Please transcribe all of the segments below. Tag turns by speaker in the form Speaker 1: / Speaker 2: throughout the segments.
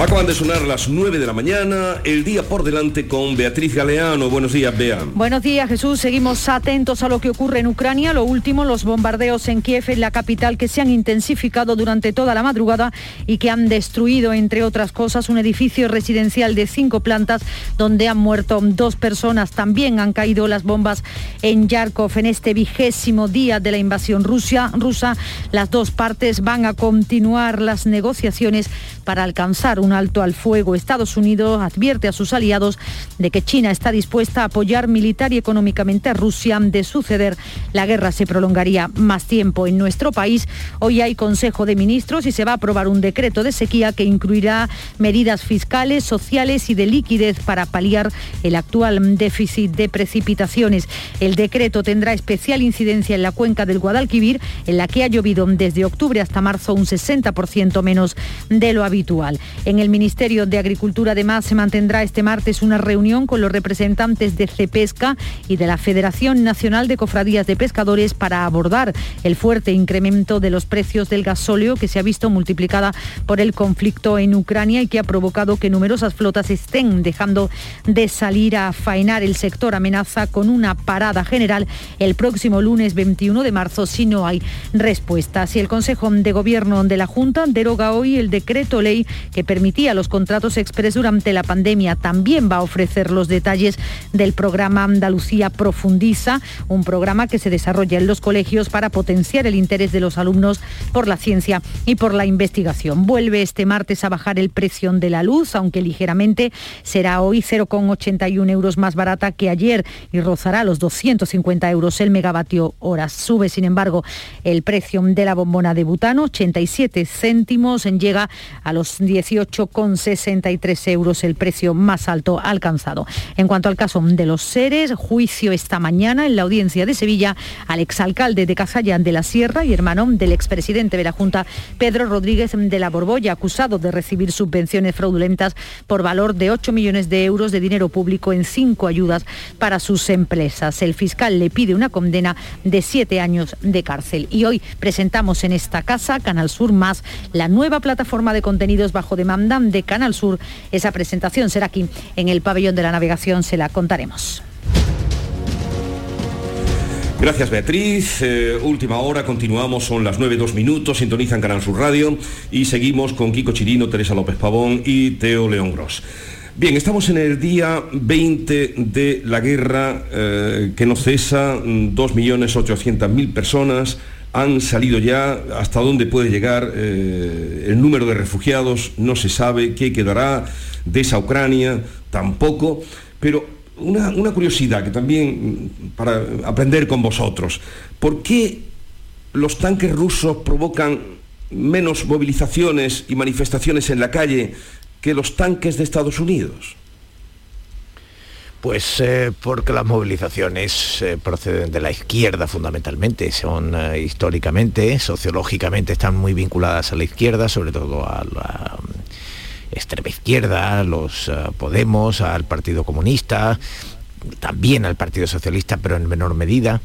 Speaker 1: Acaban de sonar las 9 de la mañana, el día por delante con Beatriz Galeano. Buenos días, Bea.
Speaker 2: Buenos días, Jesús. Seguimos atentos a lo que ocurre en Ucrania. Lo último, los bombardeos en Kiev, en la capital, que se han intensificado durante toda la madrugada y que han destruido, entre otras cosas, un edificio residencial de cinco plantas donde han muerto dos personas. También han caído las bombas en Yarkov en este vigésimo día de la invasión rusa. Las dos partes van a continuar las negociaciones para alcanzar un alto al fuego. Estados Unidos advierte a sus aliados de que China está dispuesta a apoyar militar y económicamente a Rusia. De suceder, la guerra se prolongaría más tiempo en nuestro país. Hoy hay Consejo de Ministros y se va a aprobar un decreto de sequía que incluirá medidas fiscales, sociales y de liquidez para paliar el actual déficit de precipitaciones. El decreto tendrá especial incidencia en la cuenca del Guadalquivir, en la que ha llovido desde octubre hasta marzo un 60% menos de lo habitual en el Ministerio de Agricultura además se mantendrá este martes una reunión con los representantes de CEPESCA y de la Federación Nacional de Cofradías de Pescadores para abordar el fuerte incremento de los precios del gasóleo que se ha visto multiplicada por el conflicto en Ucrania y que ha provocado que numerosas flotas estén dejando de salir a faenar. El sector amenaza con una parada general el próximo lunes 21 de marzo si no hay respuestas. Y el Consejo de Gobierno de la Junta deroga hoy el decreto que permitía los contratos express durante la pandemia. También va a ofrecer los detalles del programa Andalucía Profundiza, un programa que se desarrolla en los colegios para potenciar el interés de los alumnos por la ciencia y por la investigación. Vuelve este martes a bajar el precio de la luz, aunque ligeramente será hoy 0,81 euros más barata que ayer y rozará los 250 euros el megavatio hora. Sube, sin embargo, el precio de la bombona de butano, 87 céntimos, llega a los 18,63 euros, el precio más alto alcanzado. En cuanto al caso de los seres, juicio esta mañana en la audiencia de Sevilla al exalcalde de Casallán de la Sierra y hermano del expresidente de la Junta, Pedro Rodríguez de la Borbolla, acusado de recibir subvenciones fraudulentas por valor de 8 millones de euros de dinero público en cinco ayudas para sus empresas. El fiscal le pide una condena de siete años de cárcel. Y hoy presentamos en esta casa, Canal Sur Más, la nueva plataforma de contenido bajo demanda de Canal Sur. Esa presentación será aquí en el pabellón de la navegación, se la contaremos.
Speaker 1: Gracias Beatriz. Eh, última hora, continuamos, son las 9, 2 minutos, sintonizan Canal Sur Radio y seguimos con Kiko Chirino, Teresa López Pavón y Teo León Gros. Bien, estamos en el día 20 de la guerra eh, que no cesa, 2.800.000 personas, han salido ya, hasta dónde puede llegar eh, el número de refugiados, no se sabe qué quedará de esa Ucrania, tampoco, pero una, una curiosidad que también mm, para aprender con vosotros, ¿por qué los tanques rusos provocan menos movilizaciones y manifestaciones en la calle que los tanques de Estados Unidos?
Speaker 3: Pues eh, porque las movilizaciones eh, proceden de la izquierda fundamentalmente, son eh, históricamente, sociológicamente están muy vinculadas a la izquierda, sobre todo a la mm, extrema izquierda, los Podemos, al Partido Comunista, también al Partido Socialista, pero en menor medida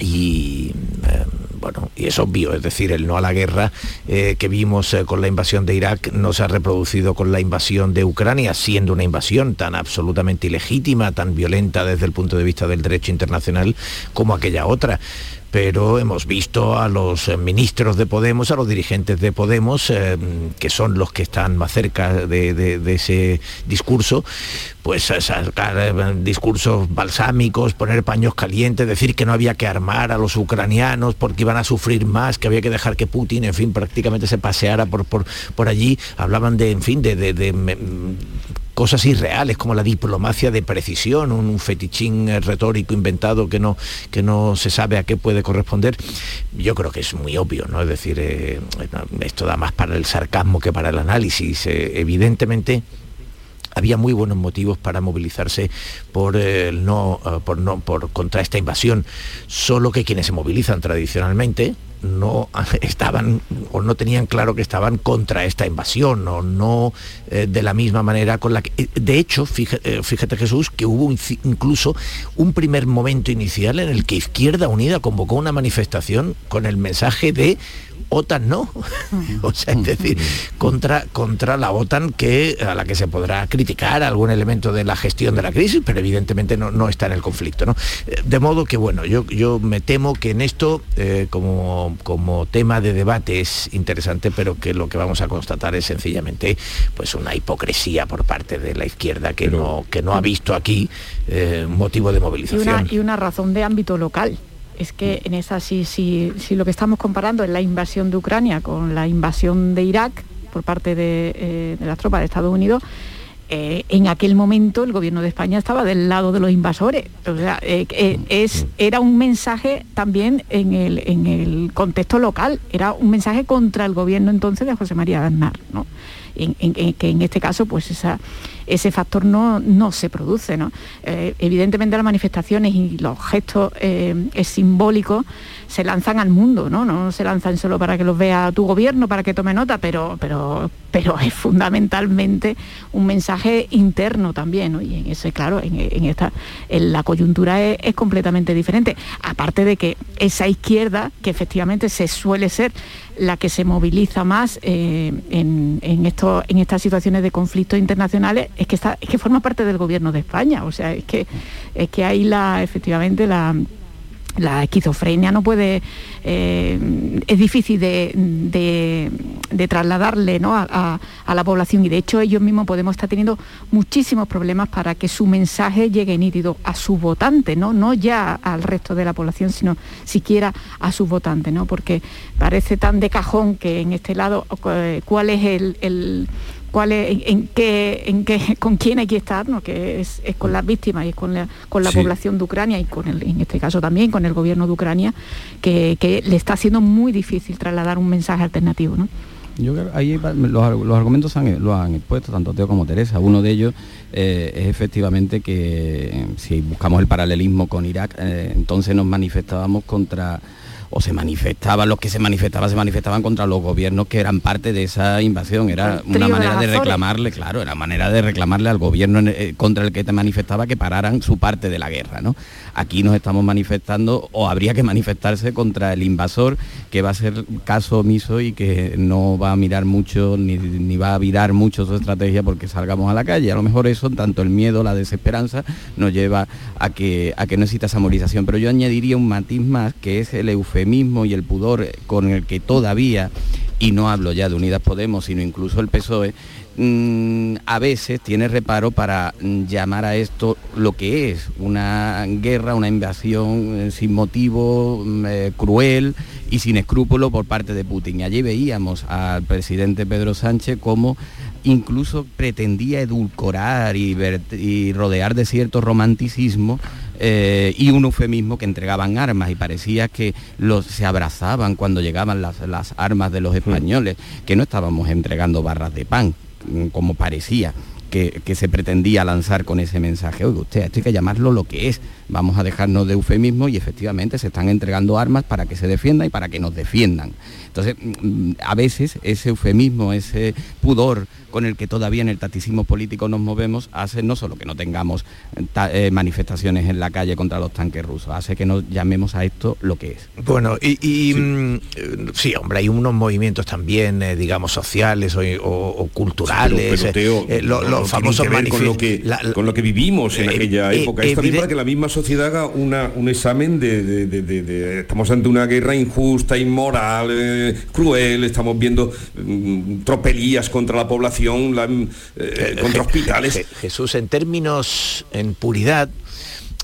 Speaker 3: y eh, bueno, y es obvio, es decir, el no a la guerra eh, que vimos eh, con la invasión de Irak no se ha reproducido con la invasión de Ucrania, siendo una invasión tan absolutamente ilegítima, tan violenta desde el punto de vista del derecho internacional como aquella otra pero hemos visto a los ministros de Podemos, a los dirigentes de Podemos, eh, que son los que están más cerca de, ese discurso, pues sacar eh, discursos balsámicos, poner paños calientes, decir que no había que armar a los ucranianos porque iban a sufrir más, que había que dejar que Putin, en fin, prácticamente se paseara por, por, por allí. Hablaban de, en fin, de cosas irreales como la diplomacia de precisión, un fetichín eh, retórico inventado que no, que no se sabe a qué puede corresponder, yo creo que es muy obvio, ¿no? Es decir, eh, esto da más para el sarcasmo que para el análisis. Eh, evidentemente, había muy buenos motivos para movilizarse por, no, por no, por, contra esta invasión, solo que quienes se movilizan tradicionalmente, no estaban o no tenían claro que estaban contra esta invasión o no eh, de la misma manera con la que... Eh, de hecho, fíjate, fíjate Jesús, que hubo incluso un primer momento inicial en el que Izquierda Unida convocó una manifestación con el mensaje de OTAN no. o sea, es decir, contra, contra la OTAN que, a la que se podrá criticar algún elemento de la gestión de la crisis, pero evidentemente no, no está en el conflicto. ¿no? Eh, de modo que, bueno, yo, yo me temo que en esto, eh, como, como tema de debate es interesante, pero que lo que vamos a constatar es sencillamente pues una hipocresía por parte de la izquierda que, no, que no ha visto aquí eh, motivo de movilización.
Speaker 4: y una razón de ámbito local es que en esa, si, si, si, lo que estamos comparando es la invasión de Ucrania con la invasión de Irak por parte de, eh, las tropas de Estados Unidos, eh, en aquel momento el gobierno de España estaba del lado de los invasores. Sea, eh, es, era un mensaje también en el, en el contexto local, era un mensaje contra el gobierno entonces de José María Aznar, ¿no? que en este caso pues esa, ese factor no, no se produce. ¿no? Eh, evidentemente las manifestaciones y los gestos eh, simbólicos se lanzan al mundo, ¿no? no se lanzan solo para que los vea tu gobierno, para que tome nota, pero, pero, pero es fundamentalmente un mensaje interno también, y en ese, claro, en, esta, en la coyuntura es, es, completamente diferente. Aparte de que esa izquierda, que efectivamente se suele ser la que se moviliza más eh, en, en, esto, en estas situaciones de conflictos internacionales es que, está, es que forma parte del gobierno de España. O sea, es que, es que hay la, efectivamente la la esquizofrenia no puede, eh, es difícil de, trasladarle a, la población y de hecho ellos mismos podemos estar teniendo muchísimos problemas para que su mensaje llegue nítido a su votante, ¿no? no ya al resto de la población, sino siquiera a sus votantes, ¿no? porque parece tan de cajón que en este lado eh, cuál es el cuál en, qué, en qué, con quién hay que estar, ¿no? que es, con las víctimas y con la, con la población de Ucrania y con el, en este caso también con el gobierno de Ucrania, que, le está haciendo muy difícil trasladar un mensaje alternativo. ¿no?
Speaker 5: Yo creo que ahí los, argumentos han, lo han expuesto tanto Teo como Teresa. Uno de ellos eh, es efectivamente que si buscamos el paralelismo con Irak, eh, entonces nos manifestábamos contra o se manifestaban, los que se manifestaban, se manifestaban contra los gobiernos que eran parte de esa invasión. Era una manera de reclamarle, claro, era manera de reclamarle al gobierno eh, contra el que te manifestaba que pararan su parte de la guerra. ¿no? Aquí nos estamos manifestando, o habría que manifestarse contra el invasor, que va a ser caso omiso y que no va a mirar mucho, ni, va a virar mucho su estrategia porque salgamos a la calle. A lo mejor eso, tanto el miedo, la desesperanza, nos lleva a que, a que no exista esa movilización. Pero yo añadiría un matiz más, que es el eufemismo mismo y el pudor con el que todavía, y no hablo ya de Unidas Podemos, sino incluso el PSOE, mm, a veces tiene reparo para mm, llamar a esto lo que es una guerra, una invasión eh, sin motivo, mm, eh, cruel y sin escrúpulo por parte de Putin. Y allí veíamos al presidente Pedro Sánchez como incluso pretendía edulcorar y, y rodear de cierto romanticismo eh, y un eufemismo que entregaban armas y parecía que los, se abrazaban cuando llegaban las, armas de los españoles, que no estábamos entregando barras de pan, mm, como parecía. Que, que, se pretendía lanzar con ese mensaje. Oiga, usted, esto hay que llamarlo lo que es. Vamos a dejarnos de eufemismo y efectivamente se están entregando armas para que se defiendan y para que nos defiendan. Entonces, mm, a veces ese eufemismo, ese pudor con el que todavía en el tacticismo político nos movemos hace no solo que no tengamos eh, manifestaciones en la calle contra los tanques rusos, hace que no llamemos a esto lo que es.
Speaker 3: Bueno, y, mm, sí, hombre, hay unos movimientos también, eh, digamos, sociales o, culturales,
Speaker 1: eh, los famosos con lo que con lo que vivimos en aquella época. Es también para que la misma sociedad haga un examen de, estamos ante una guerra injusta, inmoral, cruel, estamos viendo mm, tropelías contra la población eh, eh, contra hospitales.
Speaker 3: Jesús, en términos, en puridad,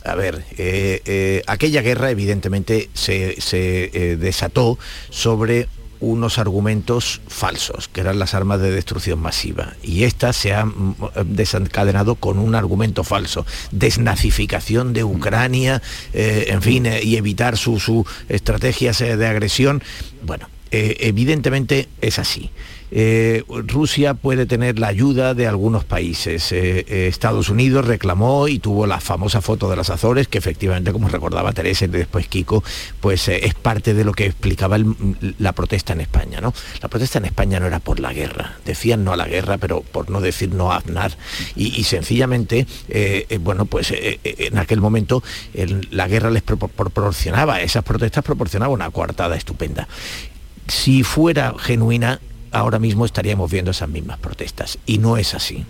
Speaker 3: a ver, eh, aquella guerra evidentemente se, desató sobre unos argumentos falsos, que eran las armas de destrucción masiva. Y esta se ha mm, desencadenado con un argumento falso, desnazificación de Ucrania, en fin, y evitar sus su estrategias de agresión. Bueno, eh, evidentemente es así. Eh, Rusia puede tener la ayuda de algunos países. Eh, eh, Estados Unidos reclamó y tuvo la famosa foto de las Azores, que efectivamente, como recordaba Teresa y después Kiko, pues es parte de lo que explicaba la protesta en España. ¿no? La protesta en España no era por la guerra, decían no a la guerra, pero por no decir no a Aznar. Y, sencillamente, bueno, pues en aquel momento la guerra les proporcionaba, esas protestas proporcionaban una coartada estupenda si fuera genuina, ahora mismo estaríamos viendo esas mismas protestas. Y no es así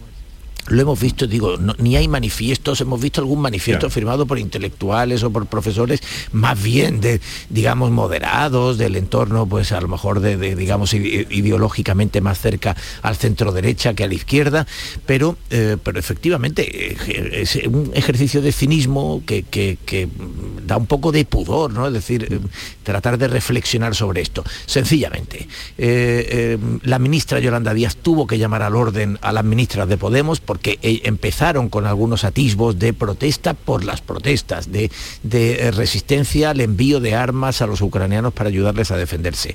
Speaker 3: lo hemos visto, digo, ni hay manifiestos, hemos visto algún manifiesto firmado por intelectuales o por profesores más bien de, digamos, moderados, del entorno, pues a lo mejor de, digamos, ideológicamente más cerca al centro derecha que a la izquierda, pero, eh, pero efectivamente eh, es un ejercicio de cinismo que, da un poco de pudor, ¿no? Es decir, eh, tratar de reflexionar sobre esto. Sencillamente, la ministra Yolanda Díaz tuvo que llamar al orden a las ministras de Podemos porque eh, empezaron con algunos atisbos de protesta por las protestas, de, eh, resistencia al envío de armas a los ucranianos para ayudarles a defenderse.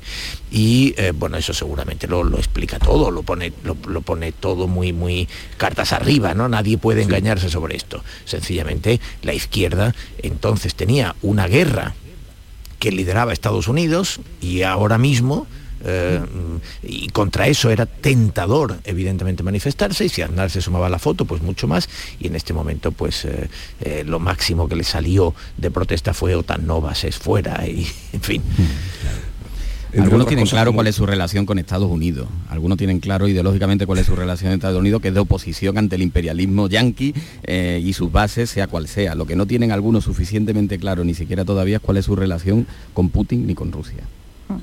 Speaker 3: Y eh, bueno, eso seguramente lo, explica todo, lo pone, lo, pone todo muy, muy cartas arriba, ¿no? Nadie puede engañarse sobre esto. Sencillamente la izquierda entonces tenía una guerra que lideraba Estados Unidos y ahora mismo eh, y contra eso era tentador, evidentemente, manifestarse, y si Aznar se sumaba a la foto, pues mucho más, y en este momento, pues eh, eh, lo máximo que le salió de protesta fue OTAN Novas es fuera, y en fin.
Speaker 5: Algunos tienen claro cuál es su relación con Estados Unidos. Algunos tienen claro ideológicamente cuál es su relación con Estados Unidos, que es de oposición ante el imperialismo yanqui y sus bases, sea cual sea. Lo que no tienen algunos suficientemente claro, ni siquiera todavía, es cuál es su relación con Putin ni con Rusia.
Speaker 1: Ah.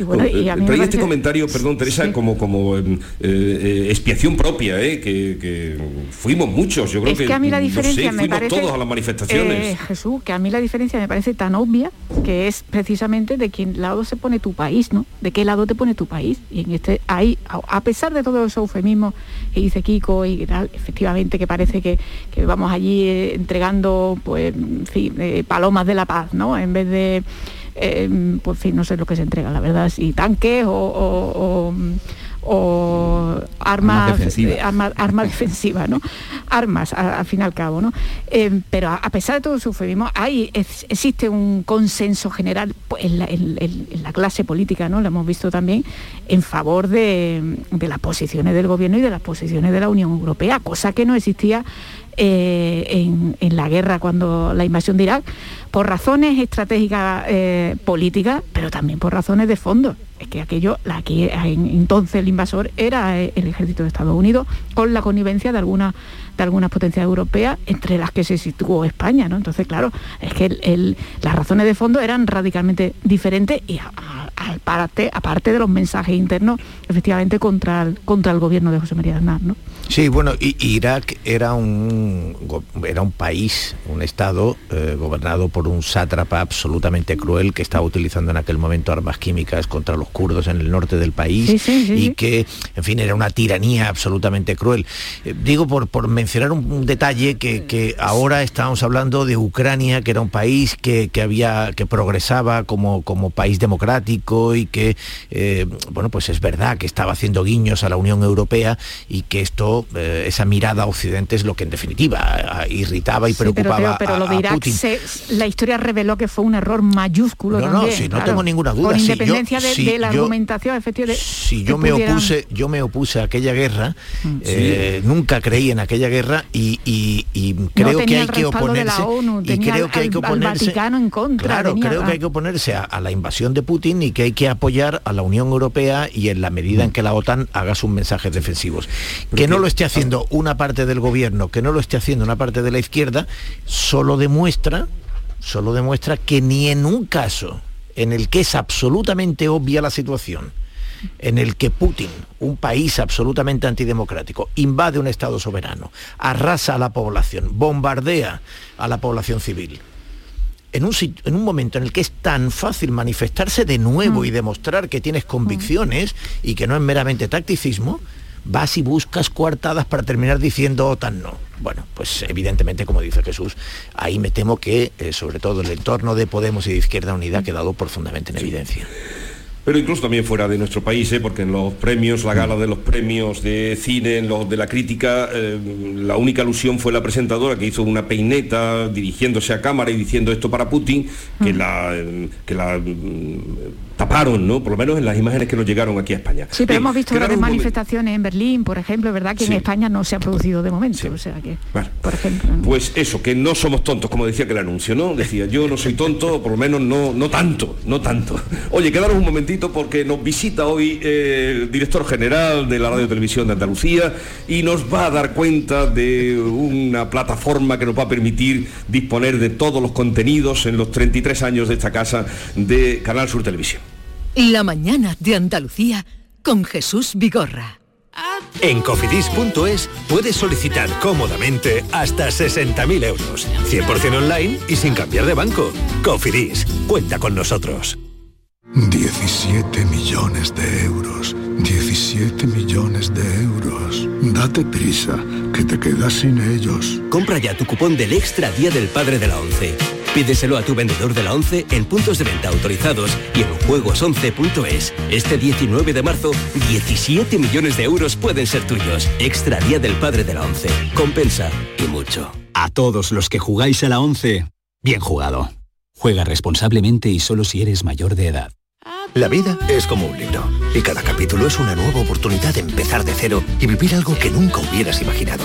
Speaker 1: Y este comentario, perdón, Teresa, como, como em, eh, eh, expiación propia, eh, que, fuimos muchos, yo creo
Speaker 4: que, a mí la diferencia me parece,
Speaker 1: todos a las manifestaciones.
Speaker 4: Jesús, que a mí la diferencia me parece tan obvia, que es precisamente de qué lado se pone tu país, ¿no? De qué lado te pone tu país. Y en este hay, a pesar de todo esos eufemismos que dice Kiko y tal, efectivamente que parece que, vamos allí entregando, pues, palomas de la paz, ¿no? En vez de eh, pues fin, no sé lo que se entrega, la verdad, si tanques o, armas, armas, arma, defensiva, ¿no? Armas, al fin y al cabo, ¿no? Eh, pero a, pesar de todo su eufemismo, hay, existe un consenso general pues, en la, clase política, ¿no? Lo hemos visto también en favor de, las posiciones del gobierno y de las posiciones de la Unión Europea, cosa que no existía eh, en, en, la guerra cuando la invasión de Irak por razones estratégicas eh, políticas, pero también por razones de fondo. Es que aquello, la que entonces el invasor era eh, el ejército de Estados Unidos, con la connivencia de algunas de algunas potencias europeas, entre las que se situó España, ¿no? Entonces, claro, es que las razones de fondo eran radicalmente diferentes y aparte, aparte de los mensajes internos, efectivamente, contra el, contra el gobierno de José María Aznar, ¿no?
Speaker 3: Sí, bueno, Irak era un, era un país, un estado eh, gobernado por un sátrapa absolutamente cruel que estaba utilizando en aquel momento armas químicas contra los kurdos en el norte del país y que, en fin, era una tiranía absolutamente cruel. Eh, digo por, por mencionar un, detalle que, ahora estamos hablando de Ucrania, que era un país que, había, que progresaba como, como país democrático y que, eh, bueno, pues es verdad que estaba haciendo guiños a la Unión Europea y que esto eh, esa mirada a Occidente es lo que en definitiva irritaba y preocupaba
Speaker 4: pero, lo de Irak la historia reveló que fue un error mayúsculo
Speaker 3: no, no, sí, no tengo ninguna duda.
Speaker 4: Con independencia de, la argumentación, efectivamente.
Speaker 3: Si yo me opuse, yo me opuse a aquella guerra, mm. eh, nunca creí en aquella guerra y, creo que hay que oponerse. y creo que hay que oponerse.
Speaker 4: en contra.
Speaker 3: Claro, creo que hay que oponerse a, la invasión de Putin y que hay que apoyar a la Unión Europea y en la medida en que la OTAN haga sus mensajes defensivos. Que no lo esté haciendo una parte del gobierno, que no lo esté haciendo una parte de la izquierda, solo demuestra, solo demuestra que ni en un caso en el que es absolutamente obvia la situación, en el que Putin, un país absolutamente antidemocrático, invade un Estado soberano, arrasa a la población, bombardea a la población civil. En un, en un, momento en el que es tan fácil manifestarse de nuevo mm. y demostrar que tienes convicciones y que no es meramente tacticismo, vas y buscas coartadas para terminar diciendo OTAN no. Bueno, pues evidentemente, como dice Jesús, ahí me temo que, eh, sobre todo, el entorno de Podemos y de Izquierda Unida ha quedado profundamente en evidencia.
Speaker 1: pero incluso también fuera de nuestro país, ¿eh? porque en los premios, la gala de los premios de cine, en los de la crítica, eh, la única alusión fue la presentadora que hizo una peineta dirigiéndose a cámara y diciendo esto para Putin, que mm. la, que la mm, taparon, ¿no? Por lo menos en las imágenes que nos llegaron aquí a España.
Speaker 4: Sí, pero hemos visto grandes manifestaciones en Berlín, por ejemplo, ¿verdad? Que en España no se ha producido de momento. O sea que, por ejemplo.
Speaker 1: Pues eso, que no somos tontos, como decía que el anuncio, ¿no? Decía, yo no soy tonto, por lo menos no, no tanto, no tanto. Oye, quedaros un momentito porque nos visita hoy eh, el director general de la Radio Televisión de Andalucía y nos va a dar cuenta de una plataforma que nos va a permitir disponer de todos los contenidos en los 33 años de esta casa de Canal Sur Televisión.
Speaker 6: La mañana de Andalucía con Jesús Vigorra.
Speaker 7: En cofidis.es puedes solicitar cómodamente hasta 60.000 euros, 100% online y sin cambiar de banco. Cofidis, cuenta con nosotros.
Speaker 8: 17 millones de euros. 17 millones de euros. Date prisa, que te quedas sin ellos.
Speaker 9: Compra ya tu cupón del Extra Día del Padre de la ONCE Pídeselo a tu vendedor de la 11 en puntos de venta autorizados y en juegos11.es. Este 19 de marzo, 17 millones de euros pueden ser tuyos. Extra Día del Padre de la 11. Compensa y mucho.
Speaker 10: A todos los que jugáis a la 11, bien jugado. Juega responsablemente y solo si eres mayor de edad.
Speaker 7: La vida es como un libro y cada capítulo es una nueva oportunidad de empezar de cero y vivir algo que nunca hubieras imaginado.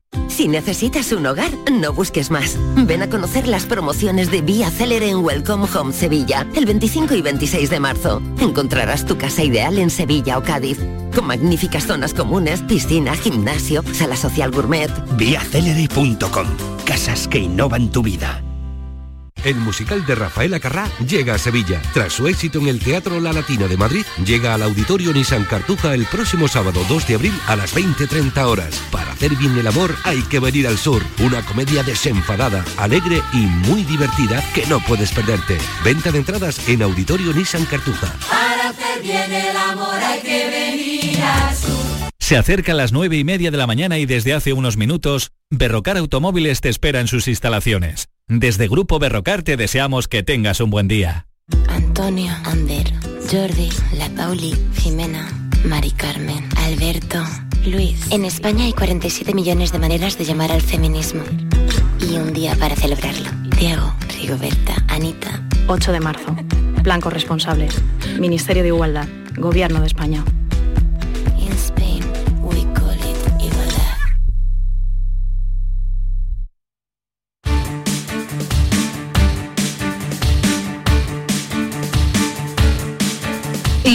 Speaker 11: Si necesitas un hogar, no busques más. Ven a conocer las promociones de Vía Célere en Welcome Home Sevilla, el 25 y 26 de marzo. Encontrarás tu casa ideal en Sevilla o Cádiz, con magníficas zonas comunes, piscina, gimnasio, sala social gourmet.
Speaker 12: Viacelere.com. Casas que innovan tu vida.
Speaker 13: El musical de Rafaela Carrá llega a Sevilla. Tras su éxito en el Teatro La Latina de Madrid, llega al Auditorio Nissan Cartuja el próximo sábado 2 de abril a las 20.30 horas. Para hacer bien el amor hay que venir al sur. Una comedia desenfadada, alegre y muy divertida que no puedes perderte. Venta de entradas en Auditorio Nissan Cartuja.
Speaker 14: Para hacer bien el amor hay que venir al sur.
Speaker 15: Se acerca a las nueve y media de la mañana y desde hace unos minutos, Berrocar Automóviles te espera en sus instalaciones. Desde Grupo Berrocar te deseamos que tengas un buen día.
Speaker 16: Antonio, Ander, Jordi, La Pauli, Jimena, Mari Carmen, Alberto, Luis. En España hay 47 millones de maneras de llamar al feminismo. Y un día para celebrarlo. Diego, Rigoberta, Anita.
Speaker 17: 8 de marzo. Blancos responsables. Ministerio de Igualdad. Gobierno de España.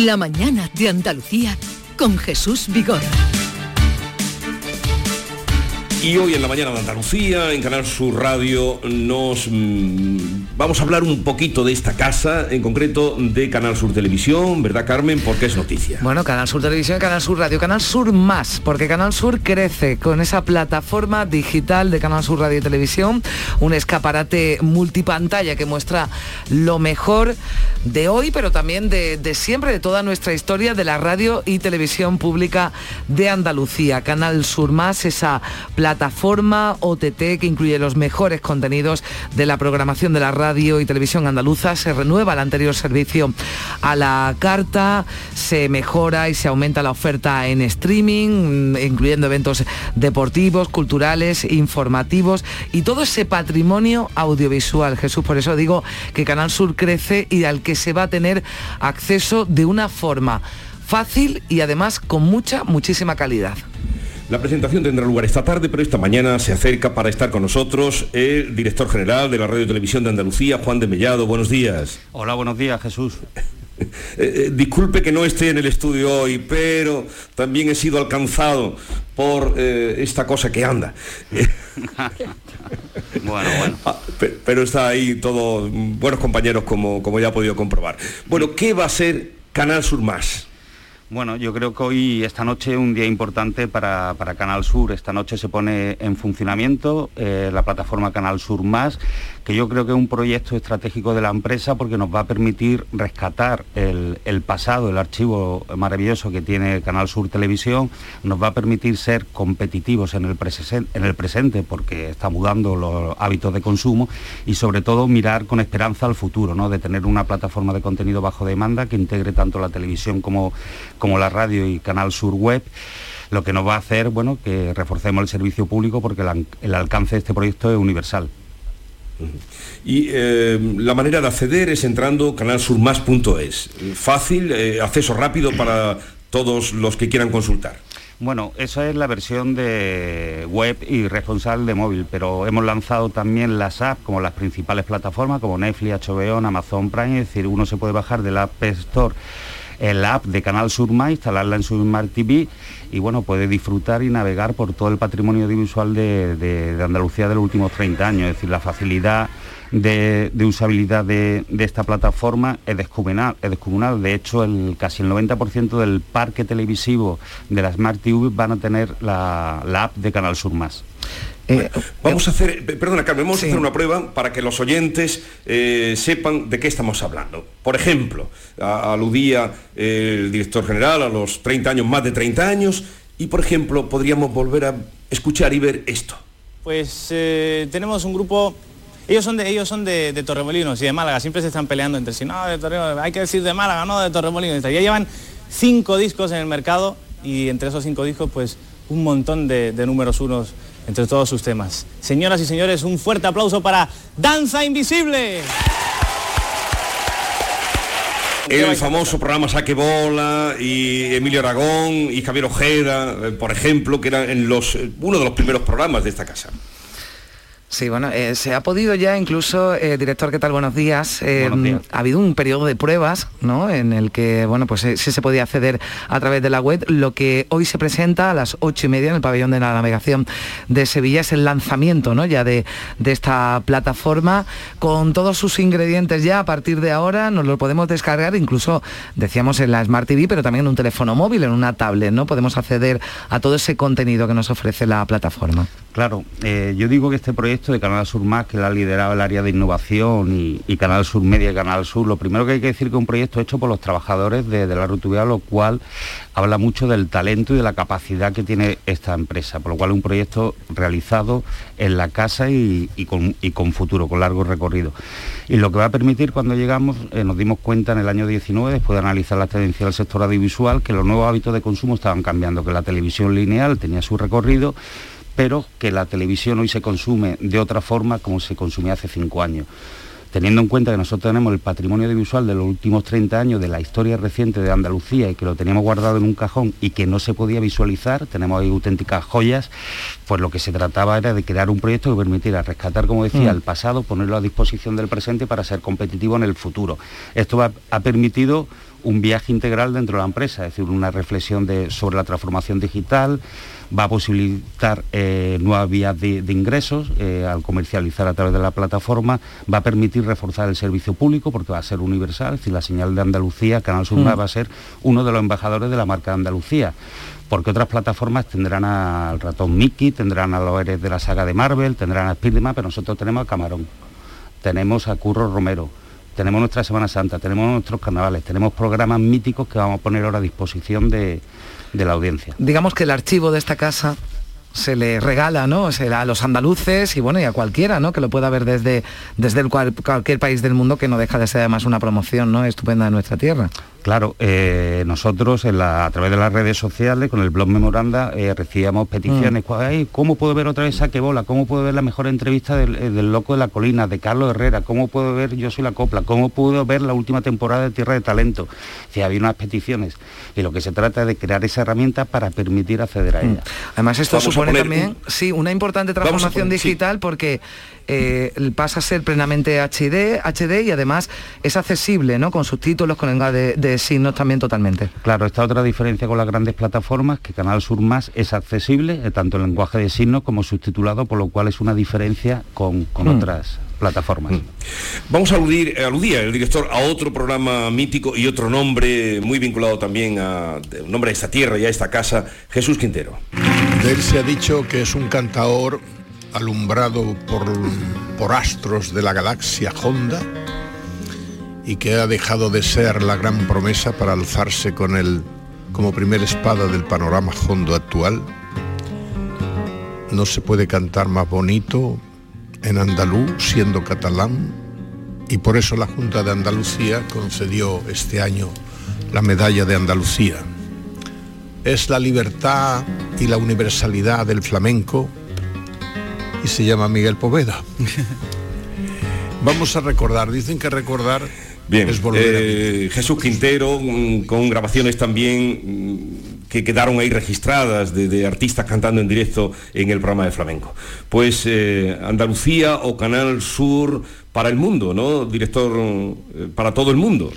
Speaker 6: La mañana de Andalucía con Jesús Vigor.
Speaker 1: Y hoy en la mañana de Andalucía, en Canal Sur Radio, nos mm, vamos a hablar un poquito de esta casa, en concreto de Canal Sur Televisión, ¿verdad Carmen? Porque es noticia.
Speaker 18: Bueno, Canal Sur Televisión, Canal Sur Radio, Canal Sur más, porque Canal Sur crece con esa plataforma digital de Canal Sur Radio y Televisión, un escaparate multipantalla que muestra lo mejor de hoy, pero también de, de siempre, de toda nuestra historia de la radio y televisión pública de Andalucía. Canal Sur más, esa plataforma plataforma OTT que incluye los mejores contenidos de la programación de la radio y televisión andaluza. Se renueva el anterior servicio a la carta, se mejora y se aumenta la oferta en streaming, mm, incluyendo eventos deportivos, culturales, informativos y todo ese patrimonio audiovisual. Jesús, por eso digo que Canal Sur crece y al que se va a tener acceso de una forma fácil y además con mucha, muchísima calidad.
Speaker 1: La presentación tendrá lugar esta tarde, pero esta mañana se acerca para estar con nosotros el director general de la Radio y Televisión de Andalucía, Juan de Mellado. Buenos días.
Speaker 19: Hola, buenos días, Jesús.
Speaker 1: Eh, eh, disculpe que no esté en el estudio hoy, pero también he sido alcanzado por eh, esta cosa que anda.
Speaker 19: bueno, bueno.
Speaker 1: Ah, pero está ahí todos buenos compañeros como, como ya ha podido comprobar. Bueno, ¿qué va a ser Canal Sur Más?
Speaker 19: Bueno, yo creo que hoy, esta noche, un día importante para, Canal Sur. Esta noche se pone en funcionamiento eh, la plataforma Canal Sur Más, que yo creo que es un proyecto estratégico de la empresa porque nos va a permitir rescatar el, pasado, el archivo maravilloso que tiene Canal Sur Televisión, nos va a permitir ser competitivos en el, en el presente porque está mudando los hábitos de consumo y sobre todo mirar con esperanza al futuro, ¿no? de tener una plataforma de contenido bajo demanda que integre tanto la televisión como como la radio y Canal Sur Web, lo que nos va a hacer bueno, que reforcemos el servicio público porque el, alcance de este proyecto es universal.
Speaker 1: Y eh, la manera de acceder es entrando canalsurmas.es. Fácil, eh, acceso rápido para todos los que quieran consultar.
Speaker 19: Bueno, esa es la versión de web y responsable de móvil, pero hemos lanzado también las apps como las principales plataformas como Netflix, HBO, Amazon Prime, es decir, uno se puede bajar del App Store el app de Canal Sur Más, instalarla en su Smart TV y bueno, puede disfrutar y navegar por todo el patrimonio audiovisual de, Andalucía de los últimos 30 años, es decir, la facilidad de, usabilidad de, esta plataforma es descomunal, es descomunal. De hecho, el, casi el 90% del parque televisivo de la Smart TV van a tener la, la app de Canal Sur Más.
Speaker 1: Eh, vamos a hacer, perdona Carmen, vamos a hacer una prueba para que los oyentes eh, sepan de qué estamos hablando. Por ejemplo, aludía el director general a los 30 años, más de 30 años, y por ejemplo podríamos volver a escuchar y ver esto.
Speaker 20: Pues eh, tenemos un grupo, ellos son, de, ellos son de, Torremolinos y de Málaga, siempre se están peleando entre sí, no, de Torremolinos, hay que decir de Málaga, no de Torremolinos. Ya llevan cinco discos en el mercado y entre esos cinco discos pues un montón de números unos entre todos sus temas. Señoras y señores, un fuerte aplauso para Danza Invisible.
Speaker 1: El famoso programa Saque Bola y Emilio Aragón y Javier Ojeda, eh, por ejemplo, que eran uno de los primeros programas de esta casa.
Speaker 18: Sí, bueno, eh, se ha podido ya incluso, eh, director, ¿qué tal? Buenos días. Eh, ha habido un periodo de pruebas, ¿no? En el que, bueno, pues sí se podía acceder a través de la web. Lo que hoy se presenta a las ocho y media en el pabellón de la navegación de Sevilla es el lanzamiento, ¿no? Ya de, de esta plataforma con todos sus ingredientes ya a partir de ahora nos lo podemos descargar, incluso decíamos en la Smart TV, pero también en un teléfono móvil, en una tablet, ¿no? Podemos acceder a todo ese contenido que nos ofrece la plataforma.
Speaker 19: Claro, yo digo que este proyecto de Canal Sur Más, que la ha liderado el área de innovación y, Canal Sur Media y Canal Sur, lo primero que hay que decir que es un proyecto hecho por los trabajadores de, la Rutubia, lo cual habla mucho del talento y de la capacidad que tiene esta empresa, por lo cual un proyecto realizado en la casa y, con, futuro, con largo recorrido. Y lo que va a permitir cuando llegamos, eh, nos dimos cuenta en el año 19, después de analizar la tendencia del sector audiovisual, que los nuevos hábitos de consumo estaban cambiando, que la televisión lineal tenía su recorrido, pero que la televisión hoy se consume de otra forma como se consumía hace cinco años. Teniendo en cuenta que nosotros tenemos el patrimonio audiovisual de los últimos 30 años de la historia reciente de Andalucía y que lo teníamos guardado en un cajón y que no se podía visualizar, tenemos ahí auténticas joyas, pues lo que se trataba era de crear un proyecto que permitiera rescatar, como decía, mm. el pasado, ponerlo a disposición del presente para ser competitivo en el futuro. Esto ha permitido un viaje integral dentro de la empresa, es decir, una reflexión sobre la transformación digital, va a posibilitar eh, nuevas vías de, ingresos eh, al comercializar a través de la plataforma, va a permitir reforzar el servicio público porque va a ser universal, es decir, la señal de Andalucía, Canal Sur mm. va a ser uno de los embajadores de la marca de Andalucía porque otras plataformas tendrán al ratón Mickey, tendrán a los héroes de la saga de Marvel, tendrán a Spiderman, pero nosotros tenemos a Camarón, tenemos a Curro Romero, tenemos nuestra Semana Santa, tenemos nuestros carnavales, tenemos programas míticos que vamos a poner ahora a disposición de, de la audiencia.
Speaker 18: Digamos que el archivo de esta casa se le regala, ¿no? Se a los andaluces y bueno, y a cualquiera, ¿no? Que lo pueda ver desde, desde el cualquier país del mundo que no deja de ser además una promoción, ¿no? Estupenda de nuestra tierra.
Speaker 19: Claro, eh, nosotros a través de las redes sociales, con el blog Memoranda, eh, recibíamos peticiones. Mm. ¿Cómo puedo ver otra vez Saquebola? ¿Cómo puedo ver la mejor entrevista del, eh, del, Loco de la Colina, de Carlos Herrera? ¿Cómo puedo ver Yo soy la Copla? ¿Cómo puedo ver la última temporada de Tierra de Talento? Si había unas peticiones. Y lo que se trata es de crear esa herramienta para permitir acceder a mm. ella.
Speaker 18: Además, esto supone también, sí, una importante transformación digital porque eh, pasa a ser plenamente HD, HD y además es accesible, ¿no? Con subtítulos, con lenguaje de, signos también totalmente.
Speaker 19: Claro, esta otra diferencia con las grandes plataformas, que Canal Sur Más es accesible, eh, tanto en lenguaje de signos como subtitulado, por lo cual es una diferencia con, mm. otras plataformas. Mm.
Speaker 1: Vamos a aludir, aludía el director a otro programa mítico y otro nombre muy vinculado también a un nombre de esta tierra y a esta casa, Jesús Quintero.
Speaker 21: De él se ha dicho que es un cantador alumbrado por, astros de la galaxia Honda y que ha dejado de ser la gran promesa para alzarse con él como primera espada del panorama hondo actual. No se puede cantar más bonito en andaluz siendo catalán y por eso la Junta de Andalucía concedió este año la medalla de Andalucía. Es la libertad y la universalidad del flamenco y se llama Miguel Poveda. Vamos a recordar, dicen que recordar
Speaker 1: Bien, es volver eh, Jesús Quintero, con grabaciones también mm, que quedaron ahí registradas de, artistas cantando en directo en el programa de flamenco. Pues eh, Andalucía o Canal Sur para el mundo, ¿no? Director eh, para todo el mundo.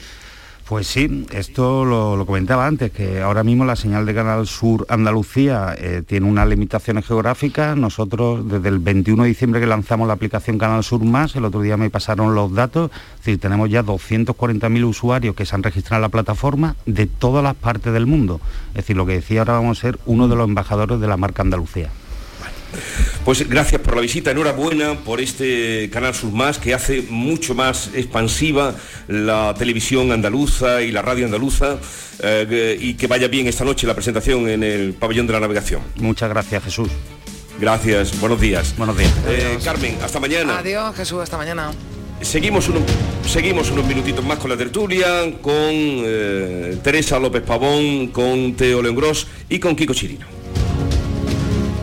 Speaker 19: Pues sí, esto lo, comentaba antes, que ahora mismo la señal de Canal Sur Andalucía eh, tiene unas limitaciones geográficas. Nosotros desde el 21 de diciembre que lanzamos la aplicación Canal Sur Más, el otro día me pasaron los datos, es decir, tenemos ya 240.000 usuarios que se han registrado en la plataforma de todas las partes del mundo. Es decir, lo que decía ahora vamos a ser uno de los embajadores de la marca Andalucía.
Speaker 1: Pues gracias por la visita, enhorabuena por este Canal Sur Más que hace mucho más expansiva la televisión andaluza y la radio andaluza eh, y que vaya bien esta noche la presentación en el pabellón de la navegación.
Speaker 19: Muchas gracias Jesús.
Speaker 1: Gracias, buenos días.
Speaker 19: Buenos días.
Speaker 1: Eh, Carmen, hasta mañana.
Speaker 18: Adiós Jesús, hasta mañana.
Speaker 1: Seguimos unos, seguimos unos minutitos más con la tertulia, con eh, Teresa López Pavón, con Teo León Gross y con Kiko Chirino.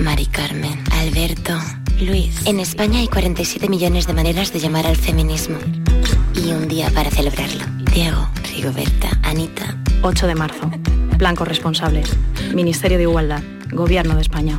Speaker 16: Mari Carmen, Alberto, Luis. En España hay 47 millones de maneras de llamar al feminismo. Y un día para celebrarlo. Diego, Rigoberta, Anita.
Speaker 4: 8 de marzo. Blancos responsables. Ministerio de Igualdad. Gobierno de España.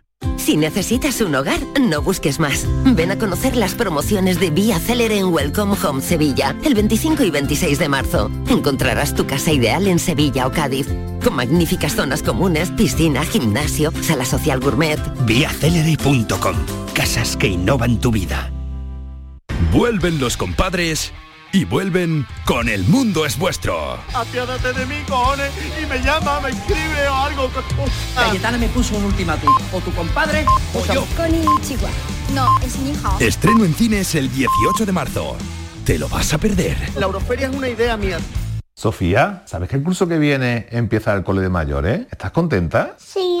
Speaker 7: Si necesitas un hogar, no busques más. Ven a conocer las promociones de Vía Célere en Welcome Home Sevilla, el 25 y 26 de marzo. Encontrarás tu casa ideal en Sevilla o Cádiz, con magníficas zonas comunes, piscina, gimnasio, sala social gourmet.
Speaker 22: Viacelere.com. Casas que innovan tu vida.
Speaker 13: Vuelven los compadres y vuelven con El Mundo es Vuestro.
Speaker 23: Apiádate de mí, cojones, y me llama, me escribe o algo.
Speaker 24: Cayetana me puso un ultimátum. O tu compadre o yo.
Speaker 25: Konnichiwa. No, es ni hao.
Speaker 13: Estreno en cines el 18 de marzo. Te lo vas a perder.
Speaker 23: La Euroferia es una idea mía.
Speaker 26: Sofía, ¿sabes que el curso que viene empieza el cole de mayores? ¿Estás contenta?
Speaker 25: Sí,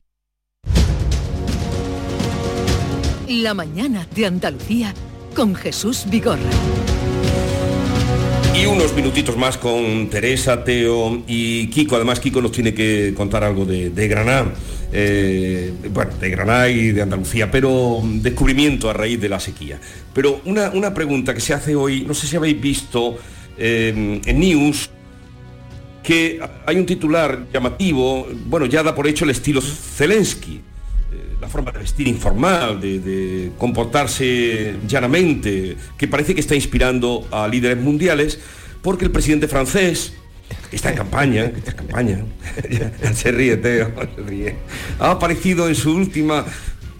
Speaker 27: La mañana de Andalucía con Jesús Vigorra.
Speaker 1: Y unos minutitos más con Teresa, Teo y Kiko. Además, Kiko nos tiene que contar algo de, de Granada. Eh, bueno, de Granada y de Andalucía, pero descubrimiento a raíz de la sequía. Pero una, una pregunta que se hace hoy, no sé si habéis visto eh, en News, que hay un titular llamativo, bueno, ya da por hecho el estilo Zelensky, la forma de vestir informal, de, de, comportarse llanamente, que parece que está inspirando a líderes mundiales, porque el presidente francés, que está en campaña, que está en campaña, se ríe, Teo, se ríe, ha aparecido en su última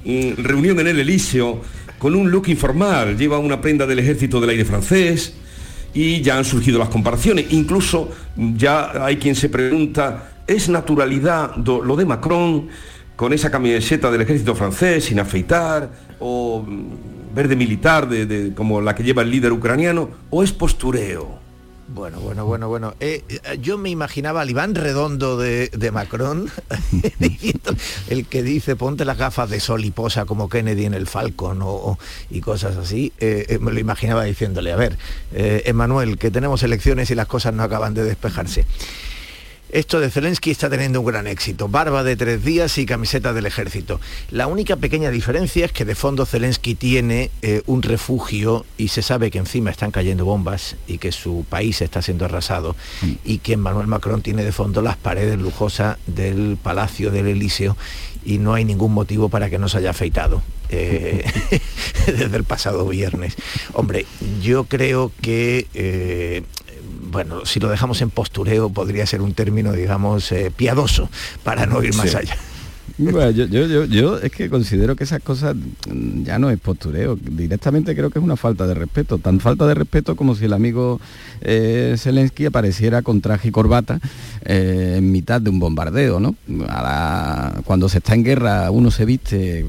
Speaker 1: mm, reunión en el Elíseo con un look informal, lleva una prenda del ejército del aire francés, y ya han surgido las comparaciones. Incluso ya hay quien se pregunta, ¿es naturalidad lo de Macron con esa camiseta del ejército francés sin afeitar o verde militar de, de, como la que lleva el líder ucraniano o es postureo?
Speaker 3: Bueno, bueno, bueno, bueno. Eh, yo me imaginaba al Iván Redondo de, de Macron, el que dice ponte las gafas de sol y posa como Kennedy en el Falcon o, y cosas así. Eh, me lo imaginaba diciéndole, a ver, eh, Emanuel, que tenemos elecciones y las cosas no acaban de despejarse. Esto de Zelensky está teniendo un gran éxito. Barba de tres días y camiseta del ejército. La única pequeña diferencia es que de fondo Zelensky tiene eh, un refugio y se sabe que encima están cayendo bombas y que su país está siendo arrasado mm. y que Emmanuel Macron tiene de fondo las paredes lujosas del Palacio del Elíseo y no hay ningún motivo para que no se haya afeitado. Eh, desde el pasado viernes. Hombre, yo creo que eh, bueno, si lo dejamos en postureo podría ser un término, digamos, eh, piadoso, para no ir más sí. allá.
Speaker 5: Bueno, yo, yo, yo, yo, es que considero que esas cosas ya no es postureo, directamente creo que es una falta de respeto, tan falta de respeto como si el amigo eh, Zelensky apareciera con traje y corbata eh, en mitad de un bombardeo, ¿no? La, cuando se está en guerra uno se viste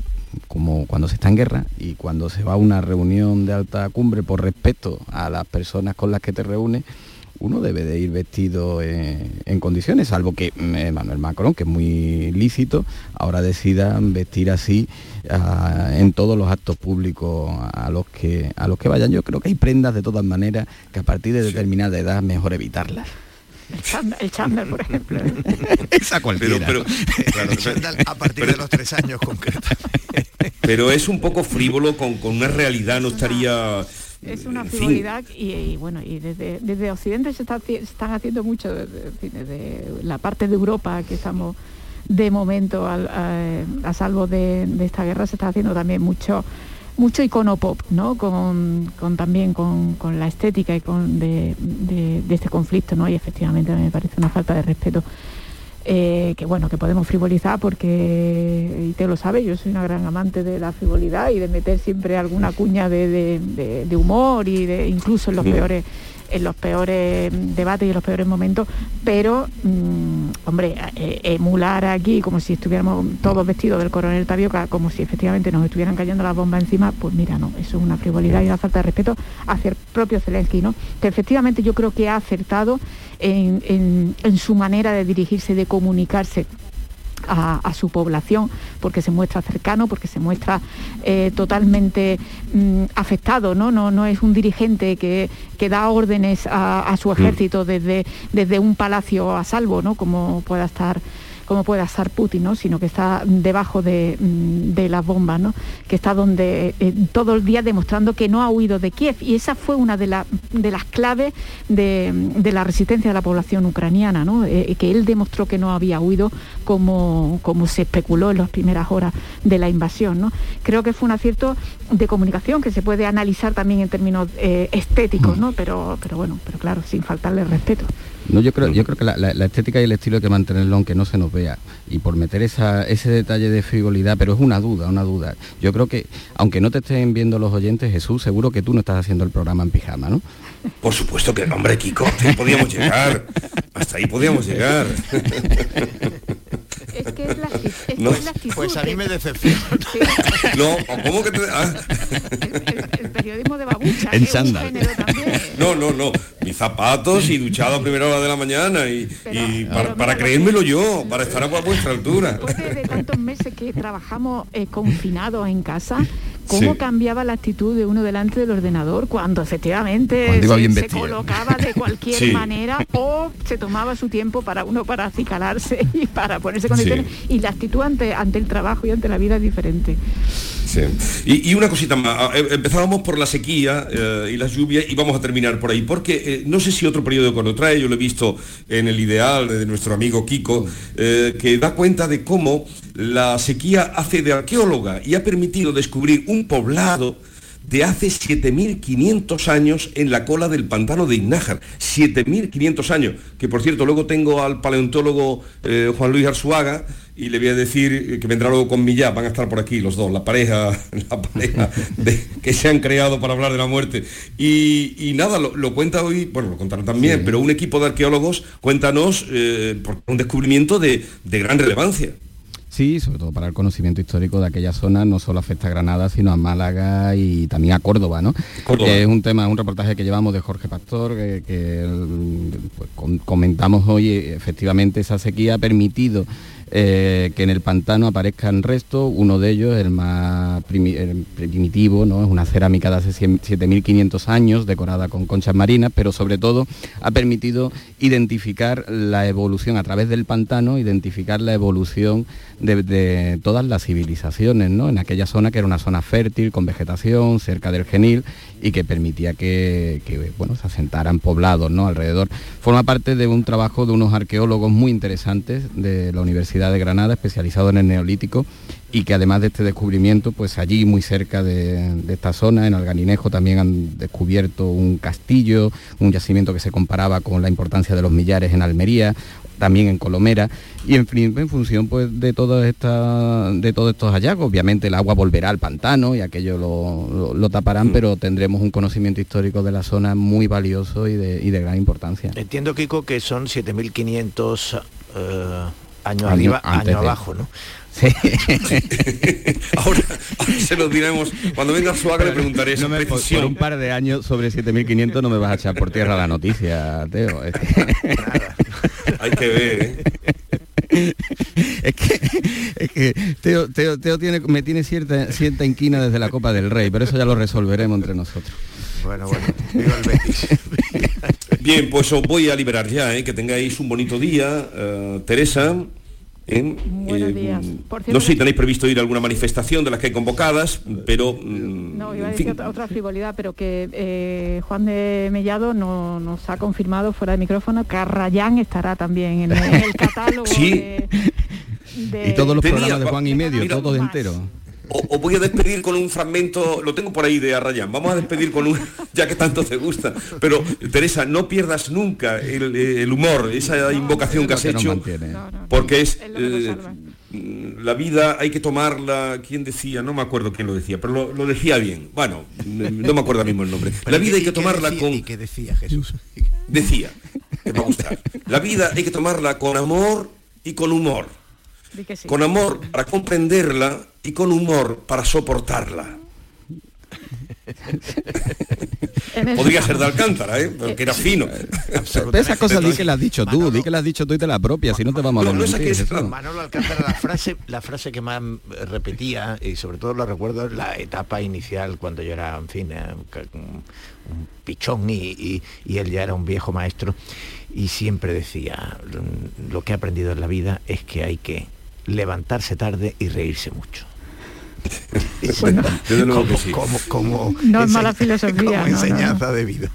Speaker 5: como cuando se está en guerra y cuando se va a una reunión de alta cumbre por respeto a las personas con las que te reúnes, uno debe de ir vestido en, en condiciones, salvo que Emmanuel Macron, que es muy lícito, ahora decida vestir así uh, en todos los actos públicos a los que a los que vayan. Yo creo que hay prendas de todas maneras que a partir de determinada edad mejor evitarlas.
Speaker 4: El chándal, por ejemplo.
Speaker 5: Esa cualquiera.
Speaker 3: Pero, pero, claro, a partir de los tres años concretamente.
Speaker 1: Pero es un poco frívolo con, con una realidad, no estaría
Speaker 4: es una frivolidad y, y, bueno y desde, desde Occidente se, está, se están haciendo mucho desde, la parte de Europa que estamos de momento al, a, a, salvo de, de, esta guerra se está haciendo también mucho mucho icono pop no con, con también con, con, la estética y con de, de, este conflicto no y efectivamente me parece una falta de respeto eh, que bueno, que podemos frivolizar porque, y te lo sabe, yo soy una gran amante de la frivolidad y de meter siempre alguna cuña de, de, de, de humor y de incluso en los peores en los peores debates y en los peores momentos, pero, mm, hombre, eh, emular aquí como si estuviéramos todos vestidos del coronel Tavioca, como si efectivamente nos estuvieran cayendo las bombas encima, pues mira, no, eso es una frivolidad y una falta de respeto hacia el propio Zelensky. Que efectivamente yo creo que ha acertado en, en su manera de dirigirse, de comunicarse a, su población, porque se muestra cercano, porque se muestra eh, totalmente mm, afectado, ¿no? ¿no? No es un dirigente que, que da órdenes a, su mm. ejército desde, desde un palacio a salvo, ¿no? Como pueda estar como pueda estar Putin, ¿no? sino que está debajo de, mm, las bombas, ¿no? que está donde eh, todo el día demostrando que no ha huido de Kiev. Y esa fue una de, de las claves de, la resistencia de la población ucraniana, ¿no? Eh, que él demostró que no había huido como, como se especuló en las primeras horas de la invasión. ¿no? Creo que fue un acierto de comunicación que se puede analizar también en términos eh, estéticos, ¿no? pero, pero bueno, pero claro, sin faltarle respeto.
Speaker 5: No, yo creo, yo creo que la, estética y el estilo hay que mantenerlo aunque no se nos vea. Y por meter ese detalle de frivolidad, pero es una duda, una duda. Yo creo que, aunque no te estén viendo los oyentes, Jesús, seguro que tú no estás haciendo el programa en pijama, ¿no?
Speaker 1: Por supuesto que no, hombre, Kiko, hasta ahí podíamos llegar. Hasta ahí podíamos llegar.
Speaker 4: Es que es la, actitud,
Speaker 3: Pues a mí me decepciona.
Speaker 1: No, ¿cómo que te.? Ah.
Speaker 4: El, periodismo de babucha.
Speaker 5: En
Speaker 1: No, no, no. Mis zapatos y duchado a primera hora de la mañana y, para, creérmelo yo, para estar a vuestra altura.
Speaker 4: Después de, tantos meses que trabajamos eh, confinados en casa, cómo cambiaba la actitud de uno delante del ordenador cuando efectivamente se, colocaba de cualquier manera o se tomaba su tiempo para uno para acicalarse y para ponerse condiciones y la actitud ante, ante el trabajo y ante la vida es diferente.
Speaker 1: Y, una cosita más, eh, empezábamos por la sequía eh, y las lluvias y vamos a terminar por ahí, porque eh, no sé si otro periódico lo trae, yo lo he visto en el ideal de nuestro amigo Kiko, que da cuenta de cómo la sequía hace de arqueóloga y ha permitido descubrir un poblado de hace 7.500 años en la cola del pantano de Iznájar. 7.500 años. Que por cierto, luego tengo al paleontólogo Juan Luis Arzuaga, y le voy a decir que vendrá luego con Millá, van a estar por aquí los dos, la pareja, la pareja que se han creado para hablar de la muerte. Y, nada, lo, cuenta hoy, bueno, lo contarán también, pero un equipo de arqueólogos, cuéntanos eh, un descubrimiento de, gran relevancia.
Speaker 5: Sí, sobre todo para el conocimiento histórico de aquella zona, no solo afecta a Granada, sino a Málaga y también a Córdoba, ¿no? es un tema, un reportaje que llevamos de Jorge Pastor, que, pues, comentamos hoy, efectivamente esa sequía ha permitido eh, que en el pantano aparezcan restos, uno de ellos, el más primitivo, ¿no? es una cerámica de hace 7.500 años, decorada con conchas marinas, pero sobre todo ha permitido identificar la evolución a través del pantano, identificar la evolución de, todas las civilizaciones, ¿no? en aquella zona que era una zona fértil, con vegetación, cerca del genil, y que permitía que, bueno, se asentaran poblados ¿no? alrededor. Forma parte de un trabajo de unos arqueólogos muy interesantes de la Universidad de Granada, especializado en el Neolítico, y que además de este descubrimiento, pues allí muy cerca de, de, esta zona, en Alganinejo, también han descubierto un castillo, un yacimiento que se comparaba con la importancia de los millares en Almería, también en Colomera y en, en función pues de todas esta, de todos estos hallazgos obviamente el agua volverá al pantano y aquello lo, taparán mm. pero tendremos un conocimiento histórico de la zona muy valioso y de, gran importancia
Speaker 3: entiendo Kiko que son 7500 años arriba años abajo no Sí.
Speaker 1: ahora, se lo diremos. Cuando venga Suaga le preguntaré
Speaker 5: no me, por, un par de años sobre 7.500 no me vas a echar por tierra la noticia, Teo.
Speaker 1: Hay que ver, ¿eh?
Speaker 5: es que, es que Teo, Teo, tiene, me tiene cierta, cierta inquina desde la Copa del Rey, pero eso ya lo resolveremos entre nosotros.
Speaker 3: Bueno, bueno, el
Speaker 1: Bien, pues os voy a liberar ya, ¿eh? que tengáis un bonito día. Uh, Teresa,
Speaker 4: Buenos eh, días.
Speaker 1: no sé si tenéis previsto ir a alguna manifestación de las que hay convocadas, pero...
Speaker 4: Mm, no, iba a decir otra, frivolidad, pero que eh, Juan de Mellado no, nos ha confirmado fuera de micrófono que Arrayán estará también en el, catálogo
Speaker 5: de, Y todos los programas de Juan y medio, todos enteros
Speaker 1: o, voy a despedir con un fragmento, lo tengo por ahí de Arrayán, vamos a despedir con un, ya que tanto te gusta, pero Teresa, no pierdas nunca el, humor, esa invocación que has hecho, porque es... mm, la vida hay que tomarla, ¿quién decía? No me acuerdo quién lo decía, pero lo, lo decía bien. Bueno, no me acuerdo ahora mismo el nombre. La vida hay que tomarla
Speaker 3: decía,
Speaker 1: con...
Speaker 3: ¿Y qué decía Jesús?
Speaker 1: Decía, que me gusta. La vida hay que tomarla con amor y con humor.
Speaker 4: Sí.
Speaker 1: Con amor para comprenderla y con humor para soportarla. Podría ser de Alcántara, ¿eh? Porque era fino.
Speaker 5: Esas cosas di que las has dicho tú, di que las has dicho tú y te las propias, si no te vamos a
Speaker 1: No, es.
Speaker 3: Manolo Alcántara, la frase, la frase que más eh, repetía, y sobre todo lo recuerdo en la etapa inicial, cuando yo era, en fin, eh, un, pichón y, y- y él ya era un viejo maestro, y siempre decía, "Mm, lo que he aprendido en la vida es que hay que levantarse tarde y reírse mucho.
Speaker 1: Desde luego que sí.
Speaker 3: Como, como
Speaker 4: No es mala filosofía,
Speaker 3: como
Speaker 4: no, no, no.
Speaker 3: enseñanza de vida.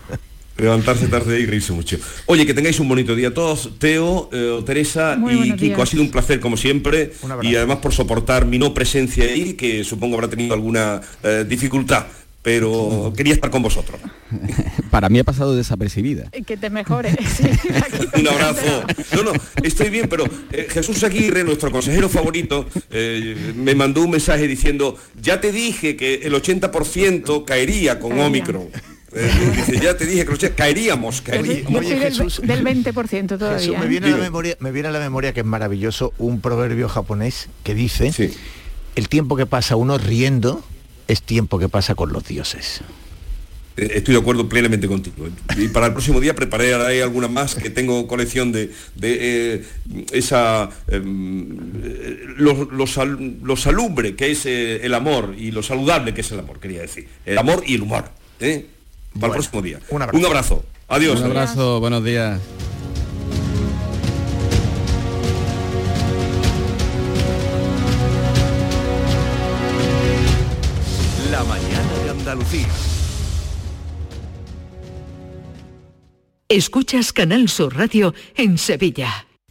Speaker 1: Levantarse tarde y reírse mucho. Oye, que tengáis un bonito día a todos. Teo, eh, Teresa
Speaker 4: Muy
Speaker 1: y Kiko,
Speaker 4: días.
Speaker 1: ha sido un placer como siempre. Y además por soportar mi no presencia ahí, que supongo habrá tenido alguna eh, dificultad. Pero quería estar con vosotros.
Speaker 5: Para mí ha pasado desapercibida.
Speaker 4: Que te mejore. Sí,
Speaker 1: Un abrazo. No, no, estoy bien, pero eh, Jesús Aguirre, nuestro consejero favorito, eh, me mandó un mensaje diciendo, ya te dije que el 80% caería con. Omicron. Eh, dice, ya te dije que el 80 caeríamos,
Speaker 4: Yo
Speaker 1: caeríamos.
Speaker 4: yo
Speaker 3: Oye,
Speaker 4: del,
Speaker 3: Jesús.
Speaker 4: del 20% todavía.
Speaker 3: Jesús, me viene, a la memoria, me viene a la memoria que es maravilloso un proverbio japonés que dice,
Speaker 1: Sí.
Speaker 3: el tiempo que pasa uno riendo es tiempo que pasa con los dioses.
Speaker 1: Eh, Estoy de acuerdo plenamente contigo. Y para el próximo día prepararé alguna más que tengo colección de, de, eh, esa eh, lo, lo sal- lo salubre que es eh, el amor y lo saludable que es el amor, quería decir. El amor y el humor. ¿eh? Para
Speaker 3: Bueno,
Speaker 1: el próximo día.
Speaker 3: un abrazo.
Speaker 1: Un abrazo. Adiós.
Speaker 5: Un abrazo, buenos días.
Speaker 28: La mañana de Andalucía.
Speaker 6: Escuchas Canal Sur Radio en Sevilla.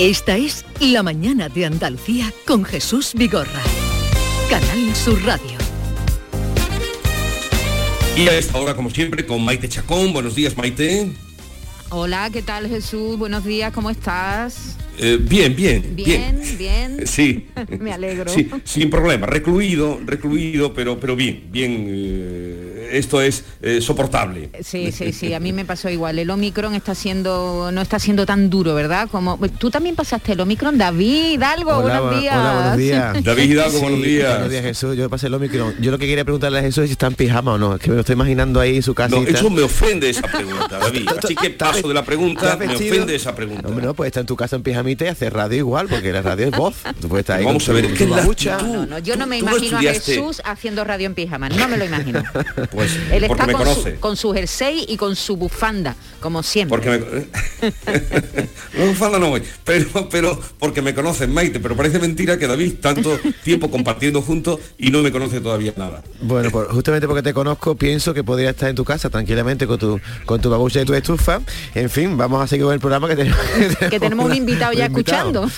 Speaker 6: Esta es La mañana de Andalucía con Jesús Vigorra. Canal Sur Radio.
Speaker 1: Y a esta hora, como siempre, con Maite Chacón. Buenos días, Maite.
Speaker 29: Hola, ¿qué tal Jesús? Buenos días, ¿cómo estás?
Speaker 1: Eh, bien, bien, bien.
Speaker 29: Bien, bien.
Speaker 1: Sí.
Speaker 29: Me alegro.
Speaker 1: Sí, sin problema, recluido, recluido, pero, pero bien, bien. eh, esto es eh, soportable.
Speaker 29: Sí, sí, sí, a mí me pasó igual. El Omicron está siendo, no está siendo tan duro, ¿verdad? Como tú también pasaste el Omicron, David, algo, buenos días.
Speaker 30: Hola, buenos días.
Speaker 1: David Hidalgo, buenos días.
Speaker 30: Buenos días, Jesús. Yo pasé el Omicron. Yo lo que quería preguntarle a Jesús es si está en pijama o no. Es que me lo estoy imaginando ahí en su casa.
Speaker 1: No, eso me ofende esa pregunta, David. Así que paso de la pregunta, me ofende esa pregunta.
Speaker 30: Hombre, no, pues está en tu casa en pijamita y hacer radio igual, porque la radio es voz. Tú puedes estar ahí
Speaker 1: Vamos a ver, ¿qué
Speaker 30: tu
Speaker 1: es la
Speaker 30: babucha.
Speaker 29: No, no, yo no me imagino a Jesús haciendo radio en pijama, no me lo imagino.
Speaker 1: Pues
Speaker 29: Él
Speaker 1: porque
Speaker 29: está
Speaker 1: me
Speaker 29: con
Speaker 1: conoce.
Speaker 29: su, con su jersey y con su bufanda, como siempre.
Speaker 1: Porque me... no, bufanda no voy, pero, pero porque me conocen, Maite, pero parece mentira que David tanto tiempo compartiendo juntos y no me conoce todavía nada.
Speaker 30: Bueno, pues justamente porque te conozco, pienso que podría estar en tu casa tranquilamente con tu con tu babucha y tu estufa. En fin, vamos a seguir con el programa que tenemos.
Speaker 29: que tenemos un invitado ya
Speaker 30: un invitado.
Speaker 29: escuchando.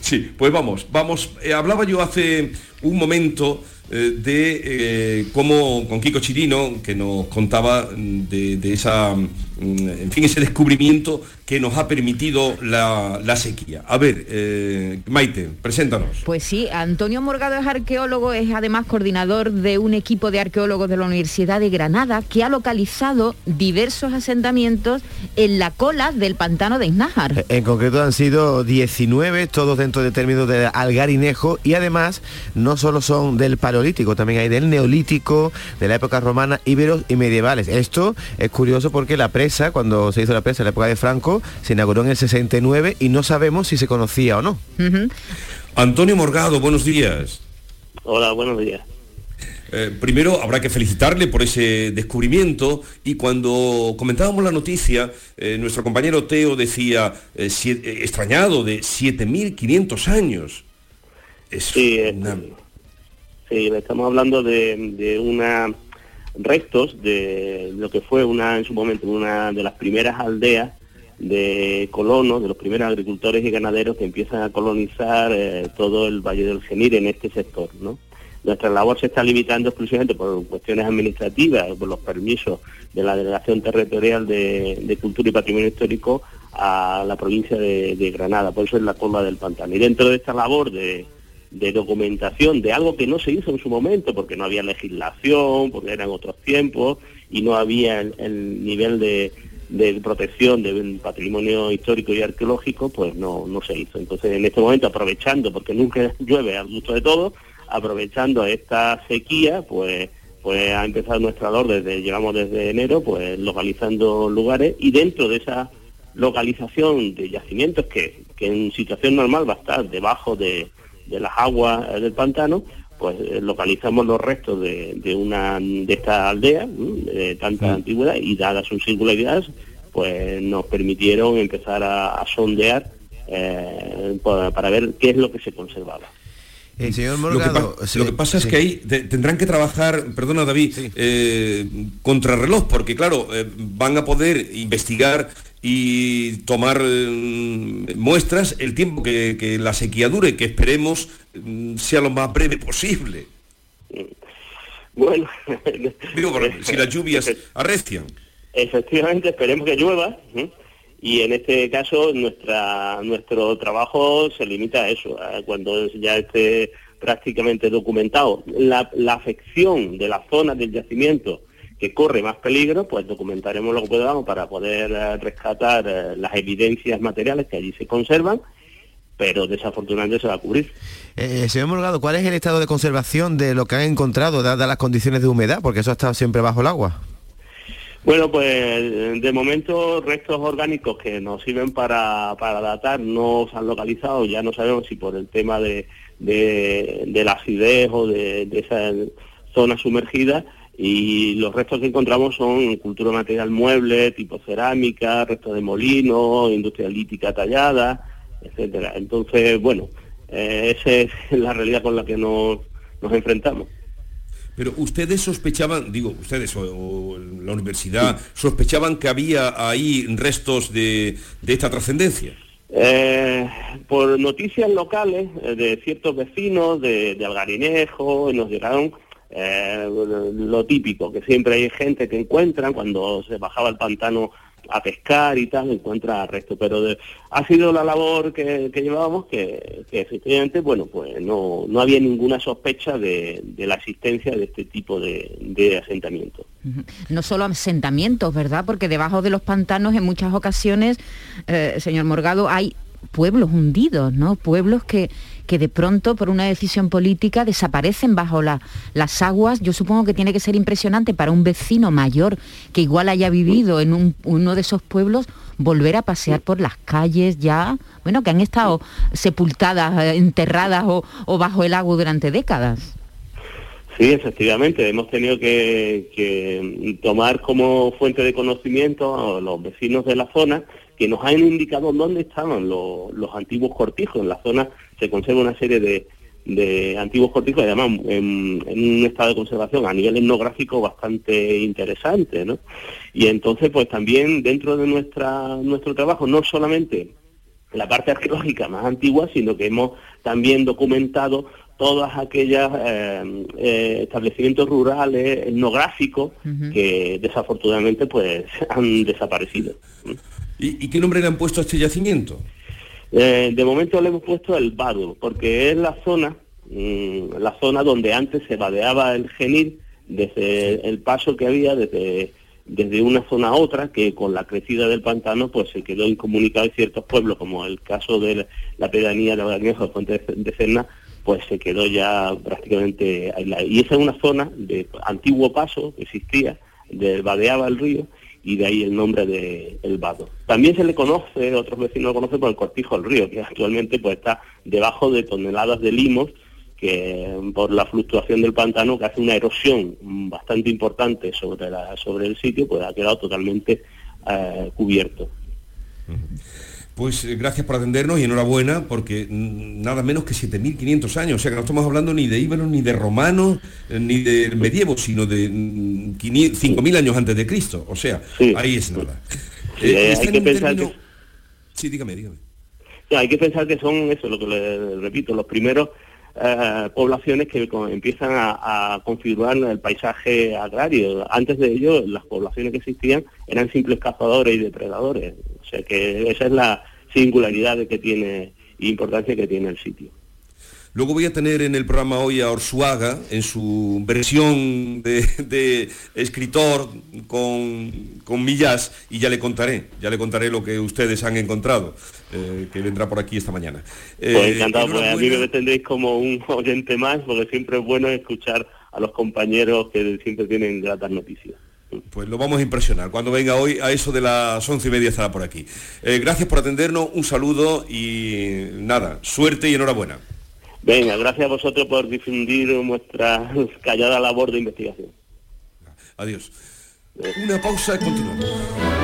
Speaker 1: Sí, pues vamos, vamos. Eh, hablaba yo hace un momento eh, de eh, cómo con Kiko Chirino, que nos contaba mm, de, esa, en fin, ese descubrimiento que nos ha permitido la, la sequía. A ver, eh, Maite, preséntanos.
Speaker 29: Pues sí, Antonio Morgado es arqueólogo, es además coordinador de un equipo de arqueólogos de la Universidad de Granada que ha localizado diversos asentamientos en la cola del pantano de Iznájar.
Speaker 30: En concreto han sido 19, todos dentro de términos de algarinejo y además no solo son del paleolítico, también hay del neolítico, de la época romana, íberos y medievales. Esto es curioso porque la presa, cuando se hizo la presa en la época de Franco, se inauguró en el 69 y no sabemos si se conocía o no.
Speaker 1: Antonio Morgado, buenos días.
Speaker 31: Hola, buenos días.
Speaker 1: Eh, primero habrá que felicitarle por ese descubrimiento y cuando comentábamos la noticia, eh, nuestro compañero Teo decía, eh, eh, extrañado, de 7.500 años. Es
Speaker 31: Sí, eh,
Speaker 1: una-
Speaker 31: Sí, estamos hablando de, de una restos de lo que fue una en su momento una de las primeras aldeas de colonos, de los primeros agricultores y ganaderos que empiezan a colonizar eh, todo el Valle del Genir en este sector, ¿no? Nuestra labor se está limitando exclusivamente por cuestiones administrativas, por los permisos de la Delegación Territorial de, de Cultura y Patrimonio Histórico a la provincia de, de Granada, por eso es la cola del pantano. Y dentro de esta labor de, de documentación de algo que no se hizo en su momento, porque no había legislación, porque eran otros tiempos y no había el, el nivel de, de protección del patrimonio histórico y arqueológico, pues no, no se hizo. Entonces, en este momento, aprovechando, porque nunca llueve al gusto de todos, aprovechando esta sequía, pues pues ha empezado nuestra labor desde, llevamos desde enero, pues localizando lugares y dentro de esa localización de yacimientos que, que en situación normal va a estar debajo de, de las aguas del pantano, pues eh, localizamos los restos de, de una de esta aldea de tanta antigüedad y dadas sus singularidades, pues nos permitieron empezar a, a sondear eh, para, para ver qué es lo que se conservaba.
Speaker 30: Eh, señor
Speaker 1: Lo que,
Speaker 30: Morgado,
Speaker 1: pa-
Speaker 30: sí,
Speaker 1: lo que pasa es
Speaker 30: sí.
Speaker 1: que ahí te- tendrán que trabajar, perdona David, eh, contrarreloj, porque claro, eh, van a poder investigar y tomar eh, muestras el tiempo que, que la sequía dure, que esperemos mm, sea lo más breve posible.
Speaker 31: Bueno,
Speaker 1: Digo, si las lluvias arrecian.
Speaker 31: Efectivamente, esperemos que llueva. ¿eh? Y en este caso nuestra nuestro trabajo se limita a eso, a cuando ya esté prácticamente documentado la, la afección de la zona del yacimiento que corre más peligro, pues documentaremos lo que podamos para poder eh, rescatar eh, las evidencias materiales que allí se conservan, pero desafortunadamente se va a cubrir.
Speaker 30: Eh, señor Morgado, ¿cuál es el estado de conservación de lo que han encontrado dadas las condiciones de humedad? Porque eso ha estado siempre bajo el agua.
Speaker 31: Bueno, pues de momento restos orgánicos que nos sirven para, para datar no se han localizado, ya no sabemos si por el tema de, de, de la acidez o de, de esa zona sumergida y los restos que encontramos son cultura material mueble, tipo cerámica, restos de molino, industria lítica tallada, etcétera. Entonces, bueno, eh, esa es la realidad con la que nos, nos enfrentamos.
Speaker 1: Pero ustedes sospechaban, digo, ustedes o, o la universidad, sospechaban que había ahí restos de, de esta trascendencia.
Speaker 31: Eh, por noticias locales eh, de ciertos vecinos de, de Algarinejo, nos llegaron eh, lo típico, que siempre hay gente que encuentran cuando se bajaba el pantano a pescar y tal, encuentra arresto. Pero ha sido la labor que, llevábamos que, efectivamente, bueno, pues no, no había ninguna sospecha de, la existencia de este tipo de, de asentamientos.
Speaker 29: No solo asentamientos, ¿verdad? Porque debajo de los pantanos en muchas ocasiones, eh, señor Morgado, hay pueblos hundidos, ¿no? Pueblos que, que de pronto por una decisión política desaparecen bajo la- las aguas. Yo supongo que tiene que ser impresionante para un vecino mayor que igual haya vivido en un- uno de esos pueblos volver a pasear por las calles ya, bueno, que han estado sepultadas, eh, enterradas o, bajo el agua durante décadas.
Speaker 31: Sí, efectivamente, hemos tenido que, tomar como fuente de conocimiento a los vecinos de la zona que nos han indicado dónde estaban los antiguos cortijos. En la zona se conserva una serie de, de antiguos cortijos, además en, en un estado de conservación a nivel etnográfico bastante interesante, ¿no? Y entonces, pues también dentro de nuestra nuestro trabajo, no solamente la parte arqueológica más antigua, sino que hemos también documentado todas aquellas eh, eh, establecimientos rurales, etnográficos, que desafortunadamente pues han desaparecido.
Speaker 1: ¿Y, y qué nombre le han puesto a este yacimiento?
Speaker 31: Eh, de momento le hemos puesto el Vado, porque es la zona, mm, la zona donde antes se vadeaba el genil, desde el paso que había desde, desde una zona a otra, que con la crecida del pantano pues se quedó incomunicado y ciertos pueblos, como el caso de la pedanía de Valgañejo, de Fuente de Cerna, pues se quedó ya prácticamente aislada. Y esa es una zona de antiguo paso que existía, de vadeaba el río, y de ahí el nombre de El Vado. También se le conoce, otros vecinos lo conocen por el Cortijo del Río, que actualmente pues está debajo de toneladas de limos, que por la fluctuación del pantano, que hace una erosión bastante importante sobre, la, sobre el sitio, pues ha quedado totalmente eh, cubierto.
Speaker 1: Pues eh, gracias por atendernos y enhorabuena porque nada menos que 7.500 años, o sea que no estamos hablando ni de íberos, ni de romanos, eh, ni de medievo, sino de mm, 500 5.000 años antes de Cristo, o sea, ahí es nada.
Speaker 31: Sí,
Speaker 1: Eh,
Speaker 31: hay que pensar
Speaker 1: término-
Speaker 31: que-
Speaker 1: Sí, dígame, dígame.
Speaker 31: No, hay que pensar que son eso, lo que le repito, los primeros poblaciones que empiezan a, a configurar el paisaje agrario. Antes de ello, las poblaciones que existían eran simples cazadores y depredadores. O sea que esa es la singularidad de que tiene importancia que tiene el sitio.
Speaker 1: Luego voy a tener en el programa hoy a Orsuaga en su versión de, de escritor con, con millas y ya le contaré, ya le contaré lo que ustedes han encontrado, eh, que vendrá por aquí esta mañana.
Speaker 31: Pues
Speaker 1: Eh,
Speaker 31: encantado, pues a mí me tendréis como un oyente más, porque siempre es bueno escuchar a los compañeros que siempre tienen gratas noticias.
Speaker 1: Pues lo vamos a impresionar. Cuando venga hoy, a eso de las once y media estará por aquí. Eh, gracias por atendernos, un saludo y nada, suerte y enhorabuena.
Speaker 31: Venga, gracias a vosotros por difundir nuestra callada labor de investigación.
Speaker 1: Adiós. Una pausa y continuamos.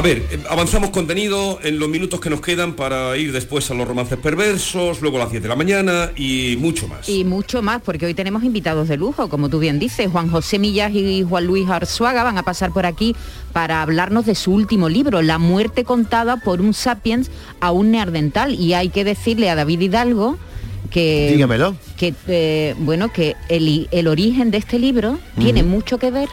Speaker 1: A ver, eh, avanzamos contenido en los minutos que nos quedan para ir después a los romances perversos, luego a las 10 de la mañana y mucho más.
Speaker 29: Y mucho más, porque hoy tenemos invitados de lujo, como tú bien dices. Juan José Millas y Juan Luis Arzuaga van a pasar por aquí para hablarnos de su último libro, La muerte contada por un sapiens a un neandertal. Y hay que decirle a David Hidalgo que...
Speaker 30: Dígamelo.
Speaker 29: Que, eh, bueno, que el, el origen de este libro tiene mucho que ver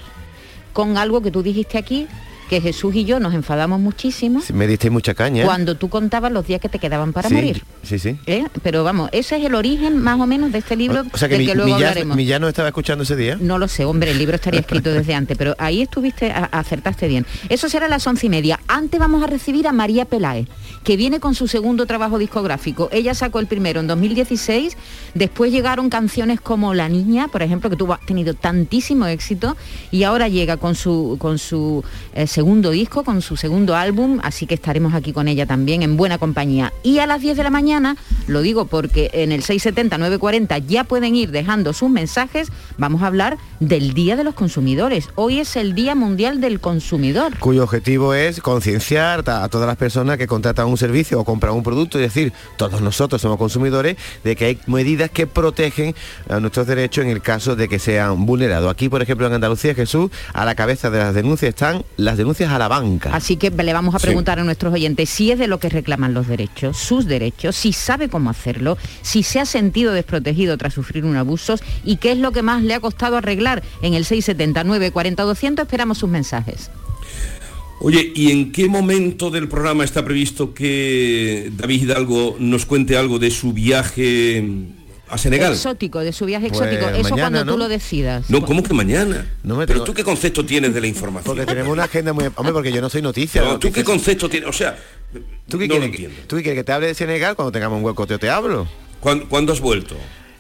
Speaker 29: con algo que tú dijiste aquí, que Jesús y yo nos enfadamos muchísimo
Speaker 30: Me diste mucha caña.
Speaker 29: cuando tú contabas los días que te quedaban para
Speaker 30: Sí,
Speaker 29: morir.
Speaker 30: Sí, sí.
Speaker 29: ¿eh? Pero vamos, ese es el origen más o menos de este libro
Speaker 30: O sea que,
Speaker 29: del
Speaker 30: mi,
Speaker 29: que luego
Speaker 30: Millán-
Speaker 29: hablaremos.
Speaker 30: No estaba escuchando ese día.
Speaker 29: No lo sé, hombre, el libro estaría escrito desde antes, pero ahí estuviste, a- acertaste bien. Eso será a las once y media. Antes vamos a recibir a María Peláez, que viene con su segundo trabajo discográfico. Ella sacó el primero en 2016, después llegaron canciones como La Niña, por ejemplo, que tuvo, ha tenido tantísimo éxito, y ahora llega con su, con su eh, segundo disco, con su segundo álbum, así que estaremos aquí con ella también en buena compañía. Y a las 10 de la mañana, lo digo porque en el 670-940 ya pueden ir dejando sus mensajes, vamos a hablar del Día de los Consumidores. Hoy es el Día Mundial del Consumidor.
Speaker 30: cuyo objetivo es concienciar a todas las personas que contratan un servicio o compran un producto y decir, todos nosotros somos consumidores, de que hay medidas que protegen a nuestros derechos en el caso de que sean vulnerados. Aquí, por ejemplo, en Andalucía, Jesús, a la cabeza de las denuncias están las denuncias denuncias a la banca.
Speaker 29: Así que le vamos a
Speaker 30: Sí.
Speaker 29: preguntar a nuestros oyentes si es de lo que reclaman los derechos, sus derechos, si sabe cómo hacerlo, si se ha sentido desprotegido tras sufrir un abuso y qué es lo que más le ha costado arreglar. En el 679 40 200 esperamos sus mensajes.
Speaker 1: Oye, ¿y en qué momento del programa está previsto que David Hidalgo nos cuente algo de su viaje a Senegal?
Speaker 29: Exótico, de su viaje
Speaker 1: Pues
Speaker 29: exótico. Eso
Speaker 1: mañana,
Speaker 29: cuando
Speaker 1: ¿no?
Speaker 29: tú lo decidas.
Speaker 1: No, ¿cómo que mañana?
Speaker 30: No me
Speaker 1: Pero tú qué concepto tienes de la información.
Speaker 30: Porque tenemos una agenda muy... Hombre, porque yo no soy noticia.
Speaker 1: No, ¿Tú qué concepto tienes? O sea,
Speaker 30: ¿Tú qué,
Speaker 1: no
Speaker 30: quieres,
Speaker 1: entiendo.
Speaker 30: ¿Tú qué quieres que te hable de Senegal cuando tengamos un hueco? Yo te hablo.
Speaker 1: ¿Cuándo, cuándo has vuelto?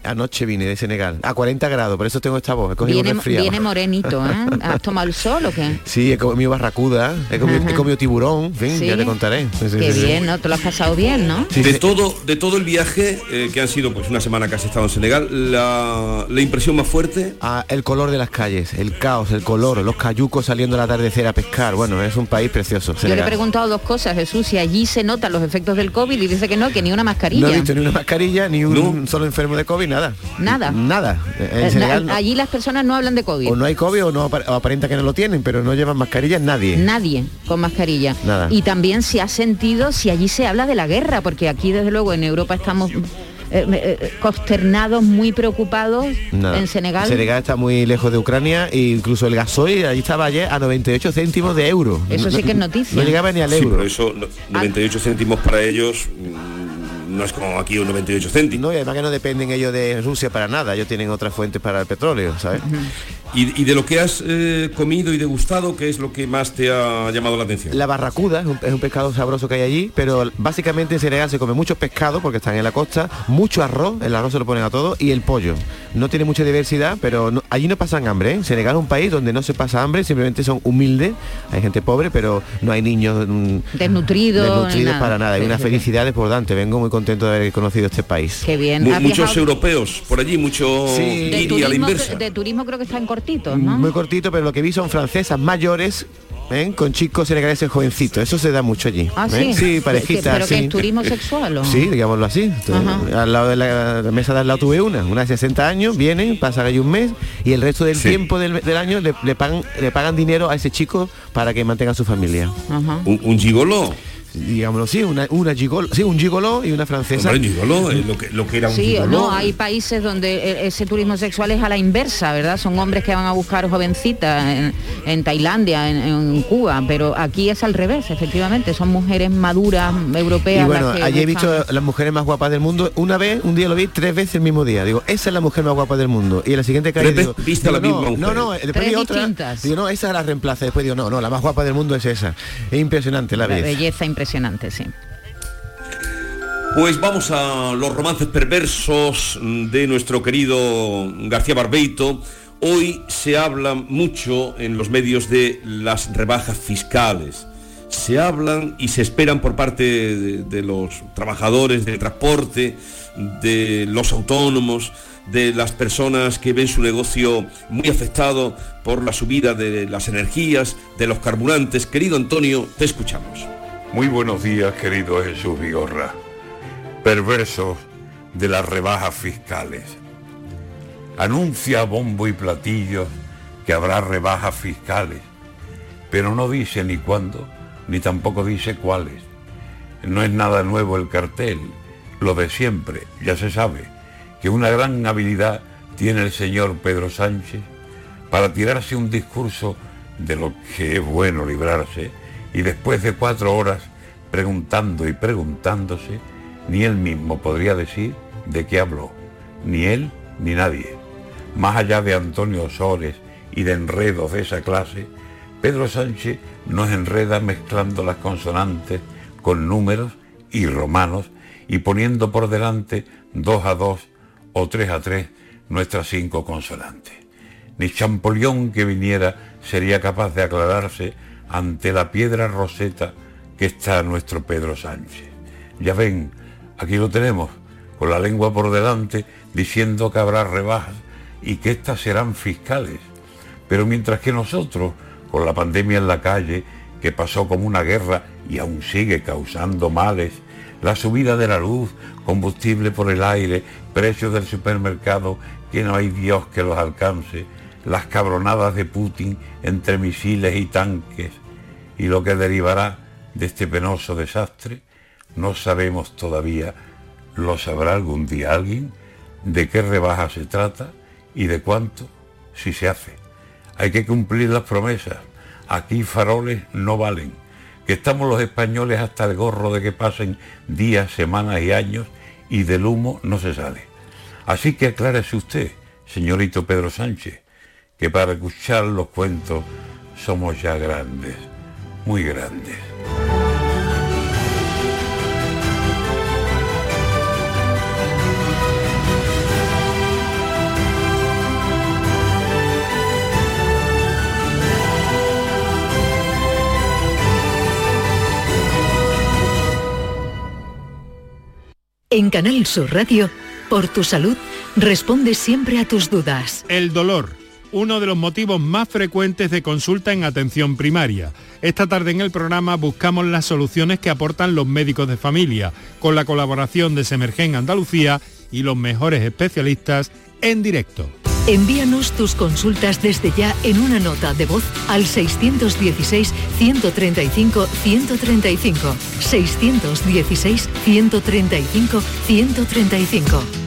Speaker 30: Anoche vine de Senegal, a 40 grados, por eso tengo esta voz. He cogido
Speaker 29: Viene,
Speaker 30: un resfriado.
Speaker 29: viene morenito, ¿eh? ¿Has tomado el sol o qué?
Speaker 30: Sí, he comido barracuda, he comido, he comido tiburón, en fin,
Speaker 29: Sí.
Speaker 30: ya te contaré. Sí,
Speaker 29: Qué
Speaker 30: sí, sí.
Speaker 29: bien, ¿no? Te lo has pasado bien, ¿no?
Speaker 1: de todo de todo el viaje eh, que han sido pues una semana que has estado en Senegal la, la impresión más fuerte
Speaker 30: Ah, el color de las calles, el caos, el color, los cayucos saliendo al atardecer a pescar. Bueno, es un país precioso.
Speaker 29: Yo le he
Speaker 30: Senegal.
Speaker 29: preguntado dos cosas, Jesús, si allí se notan los efectos del COVID y dice que no, que ni una mascarilla.
Speaker 30: No he visto ni una mascarilla, ni un solo enfermo de COVID, nada.
Speaker 29: Nada.
Speaker 30: Nada. En
Speaker 29: Eh,
Speaker 30: Senegal no.
Speaker 29: Allí las personas no hablan de COVID.
Speaker 30: o no hay COVID o no o aparenta que no lo tienen, pero no llevan mascarillas nadie.
Speaker 29: Nadie con mascarilla.
Speaker 30: Nada.
Speaker 29: Y también se ha sentido si allí se habla de la guerra, porque aquí desde luego en Europa estamos eh, eh, consternados, muy preocupados.
Speaker 30: Nada.
Speaker 29: En Senegal.
Speaker 30: Senegal está muy lejos de Ucrania e incluso el gasoil allí estaba ayer a 98 céntimos de euro.
Speaker 29: Eso sí que es noticia.
Speaker 30: No llegaba ni al
Speaker 1: sí,
Speaker 30: euro.
Speaker 1: pero eso no- 98 céntimos para ellos no es como aquí un 98 céntimos
Speaker 30: No, y además que no dependen ellos de Rusia para nada, ellos tienen otras fuentes para el petróleo, ¿sabes?
Speaker 1: y, y de lo que has eh, comido y degustado qué es lo que más te ha llamado la atención
Speaker 30: La barracuda es un, es un pescado sabroso que hay allí, pero básicamente en Senegal se come mucho pescado porque están en la costa, mucho arroz, el arroz se lo ponen a todo y el pollo. No tiene mucha diversidad, pero no- allí no pasan hambre. ¿eh? Senegal es un país donde no se pasa hambre, simplemente son humildes, hay gente pobre, pero no hay niños mm,
Speaker 29: Desnutridos.
Speaker 30: desnutridos
Speaker 29: nada.
Speaker 30: para nada. Hay una felicidad desbordante. Vengo muy contento de haber conocido este país.
Speaker 29: Qué bien.
Speaker 1: Mu-
Speaker 29: ¿Has
Speaker 1: muchos europeos por allí mucho
Speaker 30: Sí.
Speaker 29: De
Speaker 1: guiri a la
Speaker 29: turismo,
Speaker 1: inversa
Speaker 29: de turismo creo que están cortitos, ¿no?
Speaker 30: Muy cortito, pero lo que vi son francesas mayores. ¿eh? con chicos senegaleses jovencitos, eso se da mucho allí.
Speaker 29: Ah,
Speaker 30: ¿eh?
Speaker 29: sí.
Speaker 30: Sí, parejitas.
Speaker 29: ¿Pero que
Speaker 30: sí.
Speaker 29: es turismo sexual o?
Speaker 30: Sí, digámoslo así. Al lado de la, la mesa de al lado tuve una, una de 60 años, vienen, pasan ahí un mes y el resto del
Speaker 1: Sí.
Speaker 30: tiempo del, del año le, le pagan, le pagan dinero a ese chico para que mantenga su familia.
Speaker 29: Ajá.
Speaker 1: un, un gigoló
Speaker 30: Digámoslo así, una, una gigolo, sí, un gigoló y una francesa.
Speaker 1: Hombre, gigoló es lo que, lo que era un
Speaker 29: Sí,
Speaker 1: gigoló.
Speaker 29: no, hay países donde e- ese turismo sexual es a la inversa, ¿verdad? Son hombres que van a buscar jovencitas en, en Tailandia, en, en Cuba, pero aquí es al revés, efectivamente, son mujeres maduras, europeas.
Speaker 30: Y bueno,
Speaker 29: las que
Speaker 30: allí he visto las mujeres más guapas del mundo. Una vez, un día lo vi, tres veces el mismo día. Digo, esa es la mujer más guapa del mundo. Y en la siguiente calle
Speaker 1: Tres
Speaker 30: digo,
Speaker 1: veces viste a la
Speaker 30: digo,
Speaker 1: misma
Speaker 30: no, no, no, después
Speaker 29: Tres
Speaker 30: vi otra.
Speaker 29: distintas.
Speaker 30: Digo, no, esa la reemplaza. Después digo, no, no, la más guapa del mundo es esa. Es impresionante la
Speaker 29: La
Speaker 30: belleza.
Speaker 29: belleza impresionante, sí.
Speaker 1: Pues vamos a los romances perversos de nuestro querido García Barbeito. Hoy se habla mucho en los medios de las rebajas fiscales. Se hablan y se esperan por parte de, de los trabajadores del transporte, de los autónomos, de las personas que ven su negocio muy afectado por la subida de las energías, de los carburantes. Querido Antonio, te escuchamos.
Speaker 32: Muy buenos días, querido Jesús Vigorra. Perversos de las rebajas fiscales. Anuncia bombo y platillo que habrá rebajas fiscales, pero no dice ni cuándo, ni tampoco dice cuáles. No es nada nuevo el cartel, lo de siempre, ya se sabe, que una gran habilidad tiene el señor Pedro Sánchez para tirarse un discurso de lo que es bueno librarse y después de cuatro horas preguntando y preguntándose, ni él mismo podría decir de qué habló, ni él ni nadie. Más allá de Antonio Osores y de enredos de esa clase, Pedro Sánchez nos enreda mezclando las consonantes con números y romanos y poniendo por delante dos a dos o tres a tres nuestras cinco consonantes. Ni Champollion que viniera sería capaz de aclararse ante la piedra roseta que está nuestro Pedro Sánchez. Ya ven, aquí lo tenemos, con la lengua por delante, diciendo que habrá rebajas y que éstas serán fiscales. Pero mientras que nosotros, con la pandemia en la calle, que pasó como una guerra y aún sigue causando males, la subida de la luz, combustible por el aire, precios del supermercado que no hay Dios que los alcance, las cabronadas de Putin entre misiles y tanques, y lo que derivará de este penoso desastre no sabemos todavía, lo sabrá algún día alguien, de qué rebaja se trata y de cuánto si se hace. Hay que cumplir las promesas. Aquí faroles no valen. Que estamos los españoles hasta el gorro de que pasen días, semanas y años y del humo no se sale. Así que aclárese usted, señorito Pedro Sánchez, que para escuchar los cuentos somos ya grandes, muy grandes.
Speaker 6: En Canal Sur Radio, por tu salud, responde siempre a tus dudas.
Speaker 33: El dolor, uno de los motivos más frecuentes de consulta en atención primaria. Esta tarde en el programa buscamos las soluciones que aportan los médicos de familia, con la colaboración de Semergen Andalucía y los mejores especialistas en directo.
Speaker 6: Envíanos tus consultas desde ya en una nota de voz al 616-135-135. 616-135-135.